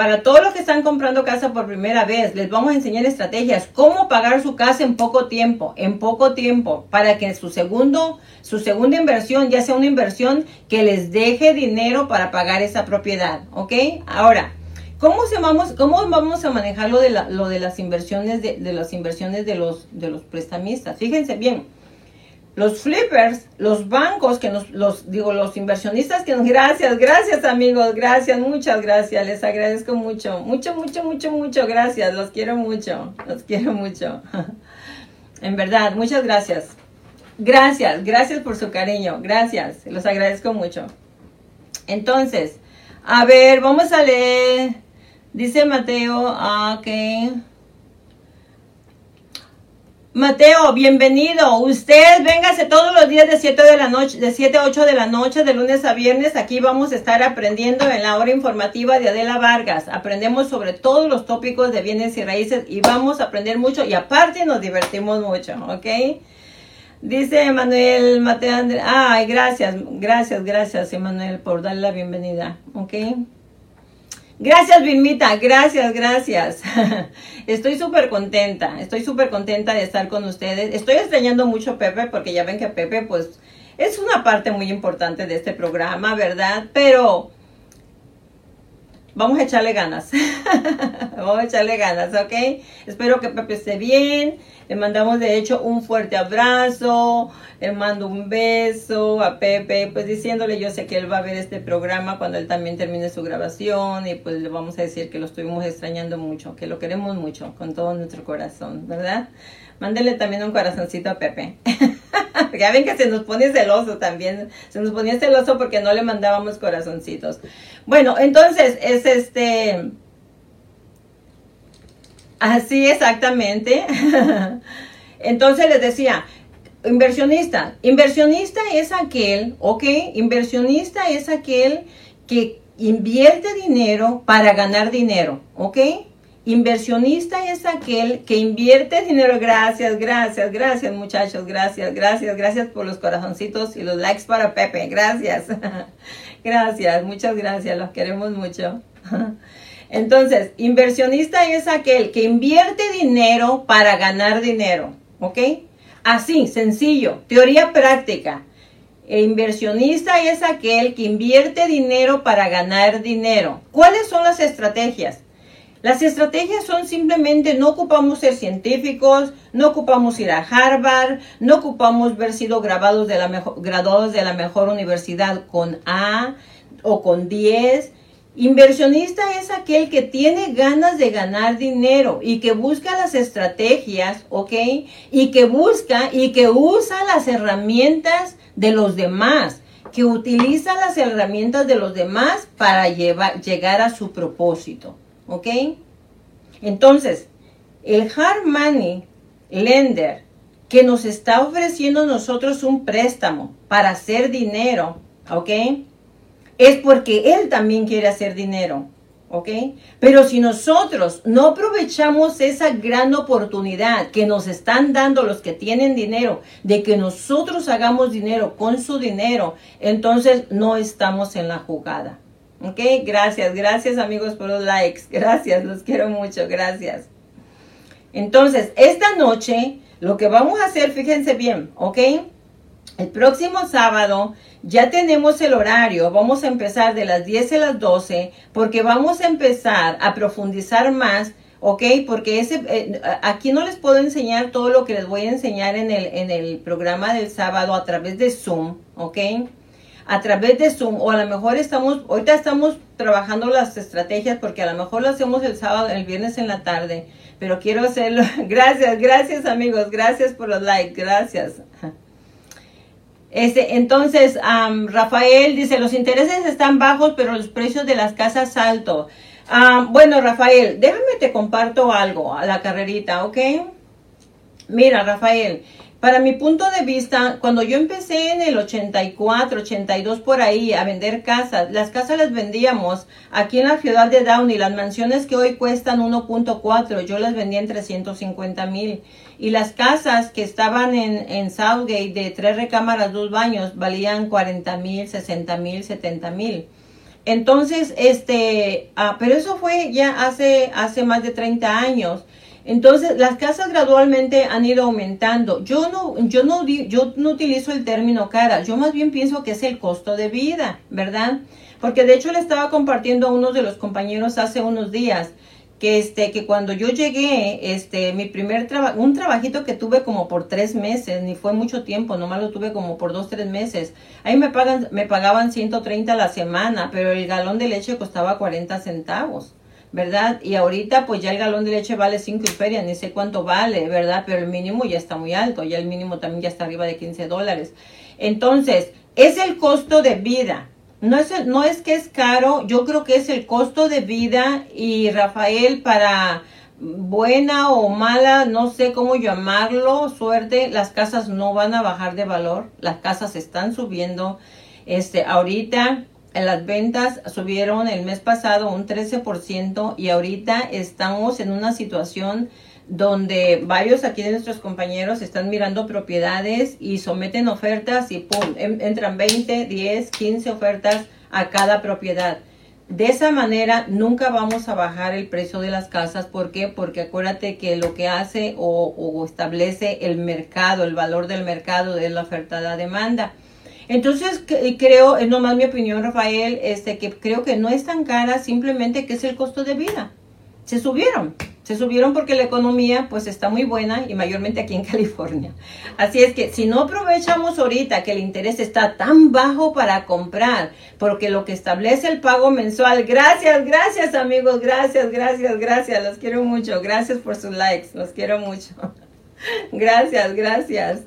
Para todos los que están comprando casa por primera vez, les vamos a enseñar estrategias, cómo pagar su casa en poco tiempo, en poco tiempo, para que su segundo, su segunda inversión ya sea una inversión que les deje dinero para pagar esa propiedad, ¿ok? Ahora, ¿cómo se vamos, cómo vamos a manejar lo de, lo de las inversiones de, de las inversiones de los, de los prestamistas? Fíjense bien los flippers, los bancos que nos, los, digo, los inversionistas que nos, gracias, gracias amigos, gracias, muchas gracias, les agradezco mucho, mucho, mucho, mucho, mucho, gracias, los quiero mucho, los quiero mucho. en verdad, muchas gracias. Gracias, gracias por su cariño, gracias, los agradezco mucho. Entonces, a ver, vamos a leer. Dice Mateo, ah, ok. Mateo, bienvenido. Usted véngase todos los días de 7 de la noche, de 7 a 8 de la noche, de lunes a viernes. Aquí vamos a estar aprendiendo en la hora informativa de Adela Vargas. Aprendemos sobre todos los tópicos de bienes y raíces y vamos a aprender mucho y aparte nos divertimos mucho, ¿ok? Dice Emanuel Mateo Andrés. Ay, gracias, gracias, gracias, Emanuel, por darle la bienvenida, ¿ok? Gracias, Vilmita, gracias, gracias. Estoy súper contenta, estoy súper contenta de estar con ustedes. Estoy extrañando mucho a Pepe porque ya ven que Pepe pues es una parte muy importante de este programa, ¿verdad? Pero vamos a echarle ganas. vamos a echarle ganas, ¿ok? Espero que Pepe esté bien. Le mandamos de hecho un fuerte abrazo. Le mando un beso a Pepe, pues diciéndole, yo sé que él va a ver este programa cuando él también termine su grabación y pues le vamos a decir que lo estuvimos extrañando mucho, que lo queremos mucho con todo nuestro corazón, ¿verdad? Mándele también un corazoncito a Pepe. ya ven que se nos pone celoso también. Se nos ponía celoso porque no le mandábamos corazoncitos. Bueno, entonces es este... Así exactamente. entonces les decía, inversionista. Inversionista es aquel, ¿ok? Inversionista es aquel que invierte dinero para ganar dinero, ¿ok? Inversionista es aquel que invierte dinero. Gracias, gracias, gracias muchachos, gracias, gracias, gracias por los corazoncitos y los likes para Pepe. Gracias, gracias, muchas gracias, los queremos mucho. Entonces, inversionista es aquel que invierte dinero para ganar dinero, ¿ok? Así, sencillo, teoría práctica. El inversionista es aquel que invierte dinero para ganar dinero. ¿Cuáles son las estrategias? Las estrategias son simplemente no ocupamos ser científicos, no ocupamos ir a Harvard, no ocupamos haber sido graduados de la mejor, graduados de la mejor universidad con A o con 10. Inversionista es aquel que tiene ganas de ganar dinero y que busca las estrategias, ¿ok? Y que busca y que usa las herramientas de los demás, que utiliza las herramientas de los demás para llegar a su propósito. ¿Ok? Entonces, el hard money lender que nos está ofreciendo nosotros un préstamo para hacer dinero, ¿ok? Es porque él también quiere hacer dinero, ¿ok? Pero si nosotros no aprovechamos esa gran oportunidad que nos están dando los que tienen dinero, de que nosotros hagamos dinero con su dinero, entonces no estamos en la jugada. Ok, gracias, gracias amigos por los likes. Gracias, los quiero mucho, gracias. Entonces, esta noche lo que vamos a hacer, fíjense bien, ¿ok? El próximo sábado ya tenemos el horario, vamos a empezar de las 10 a las 12 porque vamos a empezar a profundizar más, ¿ok? Porque ese, eh, aquí no les puedo enseñar todo lo que les voy a enseñar en el, en el programa del sábado a través de Zoom, ¿ok? A través de Zoom o a lo mejor estamos, ahorita estamos trabajando las estrategias porque a lo mejor lo hacemos el sábado, el viernes en la tarde, pero quiero hacerlo. Gracias, gracias amigos, gracias por los likes, gracias. Este, entonces, Rafael dice, los intereses están bajos, pero los precios de las casas altos. bueno, Rafael, déjame te comparto algo a la carrerita, ¿ok? Mira, Rafael, para mi punto de vista, cuando yo empecé en el 84, 82 por ahí a vender casas, las casas las vendíamos aquí en la ciudad de Downey, las mansiones que hoy cuestan 1.4, yo las vendía en 350 mil. Y las casas que estaban en, en Southgate de tres recámaras, dos baños, valían 40 mil, 60 mil, 70 mil. Entonces, este, ah, pero eso fue ya hace, hace más de 30 años. Entonces, las casas gradualmente han ido aumentando. Yo no, yo no, yo no utilizo el término cara, yo más bien pienso que es el costo de vida, ¿verdad? Porque de hecho le estaba compartiendo a uno de los compañeros hace unos días que este, que cuando yo llegué, este, mi primer trabajo, un trabajito que tuve como por tres meses, ni fue mucho tiempo, nomás lo tuve como por dos, tres meses. Ahí me pagan, me pagaban 130 a la semana, pero el galón de leche costaba 40 centavos. ¿Verdad? Y ahorita pues ya el galón de leche vale 5 ferias, ni sé cuánto vale, ¿verdad? Pero el mínimo ya está muy alto, ya el mínimo también ya está arriba de 15 dólares. Entonces, es el costo de vida, no es, no es que es caro, yo creo que es el costo de vida y Rafael para buena o mala, no sé cómo llamarlo, suerte, las casas no van a bajar de valor, las casas están subiendo. Este, ahorita las ventas subieron el mes pasado un 13% y ahorita estamos en una situación donde varios aquí de nuestros compañeros están mirando propiedades y someten ofertas y pum, entran 20, 10, 15 ofertas a cada propiedad. De esa manera nunca vamos a bajar el precio de las casas. ¿Por qué? Porque acuérdate que lo que hace o, establece el mercado, el valor del mercado es la oferta de la demanda. Entonces creo, es nomás mi opinión, Rafael, este, que creo que no es tan cara, simplemente que es el costo de vida. Se subieron. Se subieron porque la economía pues está muy buena y mayormente aquí en California. Así es que si no aprovechamos ahorita que el interés está tan bajo para comprar, porque lo que establece el pago mensual, gracias, gracias amigos, gracias, gracias, gracias, los quiero mucho, gracias por sus likes, los quiero mucho. Gracias, gracias.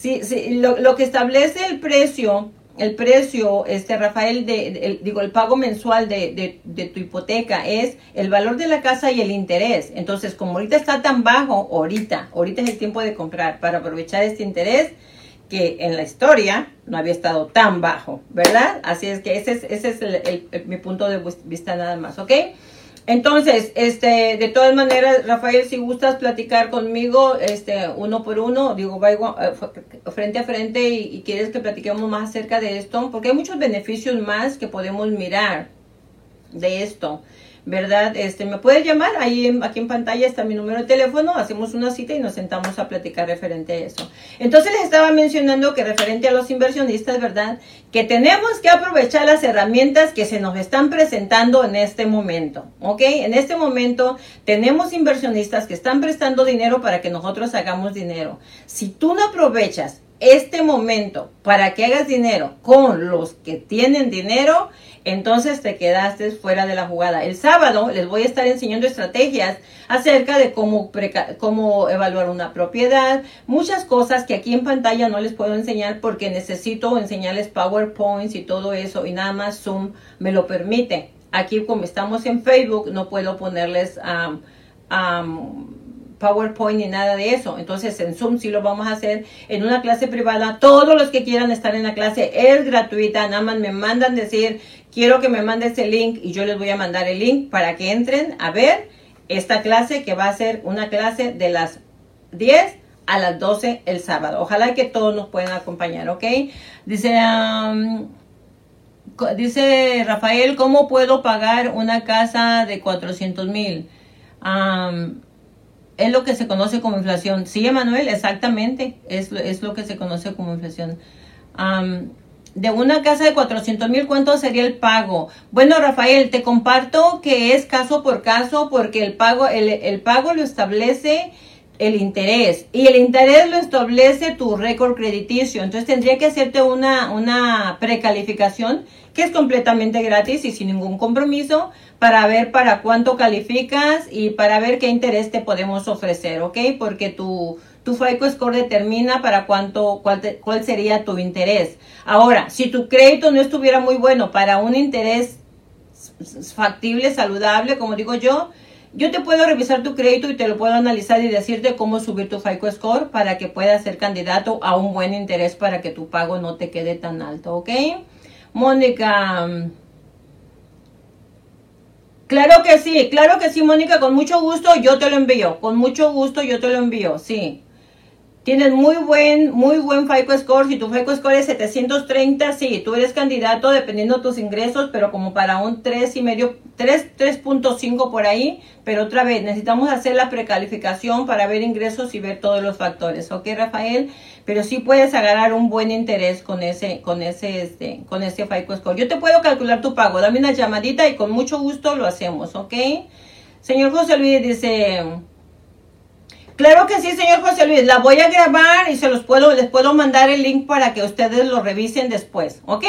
Sí, sí, lo, lo que establece el precio el precio, este Rafael, de, digo, el pago mensual de, de, tu hipoteca es el valor de la casa y el interés. Entonces, como ahorita está tan bajo, ahorita, ahorita es el tiempo de comprar para aprovechar este interés que en la historia no había estado tan bajo, ¿verdad? Así es que ese es, ese es el, mi punto de vista nada más, ¿ok? Entonces, este, de todas maneras, Rafael, si gustas platicar conmigo, este, uno por uno, digo, eh, frente a frente y, quieres que platiquemos más acerca de esto, porque hay muchos beneficios más que podemos mirar de esto. ¿Verdad? Este, me puedes llamar, ahí aquí en pantalla está mi número de teléfono, hacemos una cita y nos sentamos a platicar referente a eso. Entonces les estaba mencionando que referente a los inversionistas, ¿verdad? Que tenemos que aprovechar las herramientas que se nos están presentando en este momento, ¿ok? En este momento tenemos inversionistas que están prestando dinero para que nosotros hagamos dinero. Si tú no aprovechas este momento para que hagas dinero con los que tienen dinero, entonces te quedaste fuera de la jugada. El sábado les voy a estar enseñando estrategias acerca de cómo, evaluar una propiedad, muchas cosas que aquí en pantalla no les puedo enseñar porque necesito enseñarles PowerPoints y todo eso y nada más Zoom me lo permite. Aquí como estamos en Facebook no puedo ponerles PowerPoint ni nada de eso. Entonces en Zoom sí lo vamos a hacer en una clase privada. Todos los que quieran estar en la clase es gratuita. Nada más me mandan decir, quiero que me mandes el link y yo les voy a mandar el link para que entren a ver esta clase que va a ser una clase de las 10 a las 12 el sábado. Ojalá que todos nos puedan acompañar, ¿ok? Dice, dice Rafael, ¿cómo puedo pagar una casa de 400 mil? Es lo que se conoce como inflación. Sí, Emanuel, exactamente, es, es lo que se conoce como inflación. de una casa de 400 mil, ¿cuánto sería el pago? Bueno, Rafael, te comparto que es caso por caso porque el pago, el, el pago lo establece el interés y el interés lo establece tu récord crediticio. Entonces tendría que hacerte una, una precalificación que es completamente gratis y sin ningún compromiso para ver para cuánto calificas y para ver qué interés te podemos ofrecer, ¿ok? Porque tu, tu FICO Score determina para cuánto, cuál, cuál sería tu interés. Ahora, si tu crédito no estuviera muy bueno para un interés factible, saludable, como digo yo, yo te puedo revisar tu crédito y te lo puedo analizar y decirte cómo subir tu FICO Score para que puedas ser candidato a un buen interés para que tu pago no te quede tan alto, ¿ok? Mónica. Claro que sí, claro que sí, Mónica, con mucho gusto yo te lo envío, con mucho gusto yo te lo envío, sí. Tienes muy buen, muy buen FICO score. Si tu FICO score es 730, sí, tú eres candidato dependiendo de tus ingresos, pero como para un 3 y medio, 3, 3.5 por ahí. Pero otra vez, necesitamos hacer la precalificación para ver ingresos y ver todos los factores. ¿Ok, Rafael? Pero sí puedes agarrar un buen interés con ese, con ese, este, con ese FICO score. Yo te puedo calcular tu pago. Dame una llamadita y con mucho gusto lo hacemos, ¿ok? Señor José Luis dice, Claro que sí, señor José Luis. La voy a grabar y se los puedo, les puedo mandar el link para que ustedes lo revisen después, ¿ok?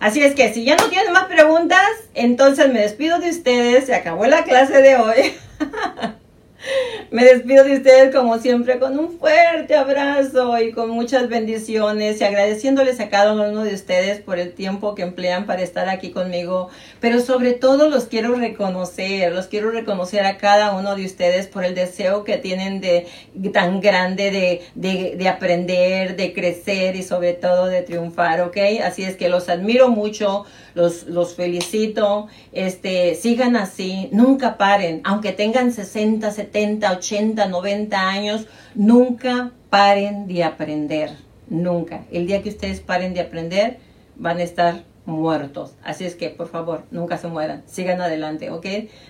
Así es que si ya no tienen más preguntas, entonces me despido de ustedes. Se acabó la clase de hoy. Me despido de ustedes como siempre con un fuerte abrazo y con muchas bendiciones y agradeciéndoles a cada uno de ustedes por el tiempo que emplean para estar aquí conmigo. Pero sobre todo los quiero reconocer, los quiero reconocer a cada uno de ustedes por el deseo que tienen de tan grande de, de, de aprender, de crecer y sobre todo de triunfar, ¿ok? Así es que los admiro mucho, los, los felicito, este, sigan así, nunca paren, aunque tengan 60, 70, 80, 90 años, nunca paren de aprender, nunca. El día que ustedes paren de aprender, van a estar muertos. Así es que, por favor, nunca se mueran. Sigan adelante, ¿ok?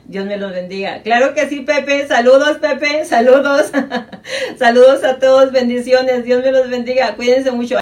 Dios me los bendiga. Claro que sí, Pepe. Saludos, Pepe. Saludos. Saludos a todos. Bendiciones. Dios me los bendiga. Cuídense mucho.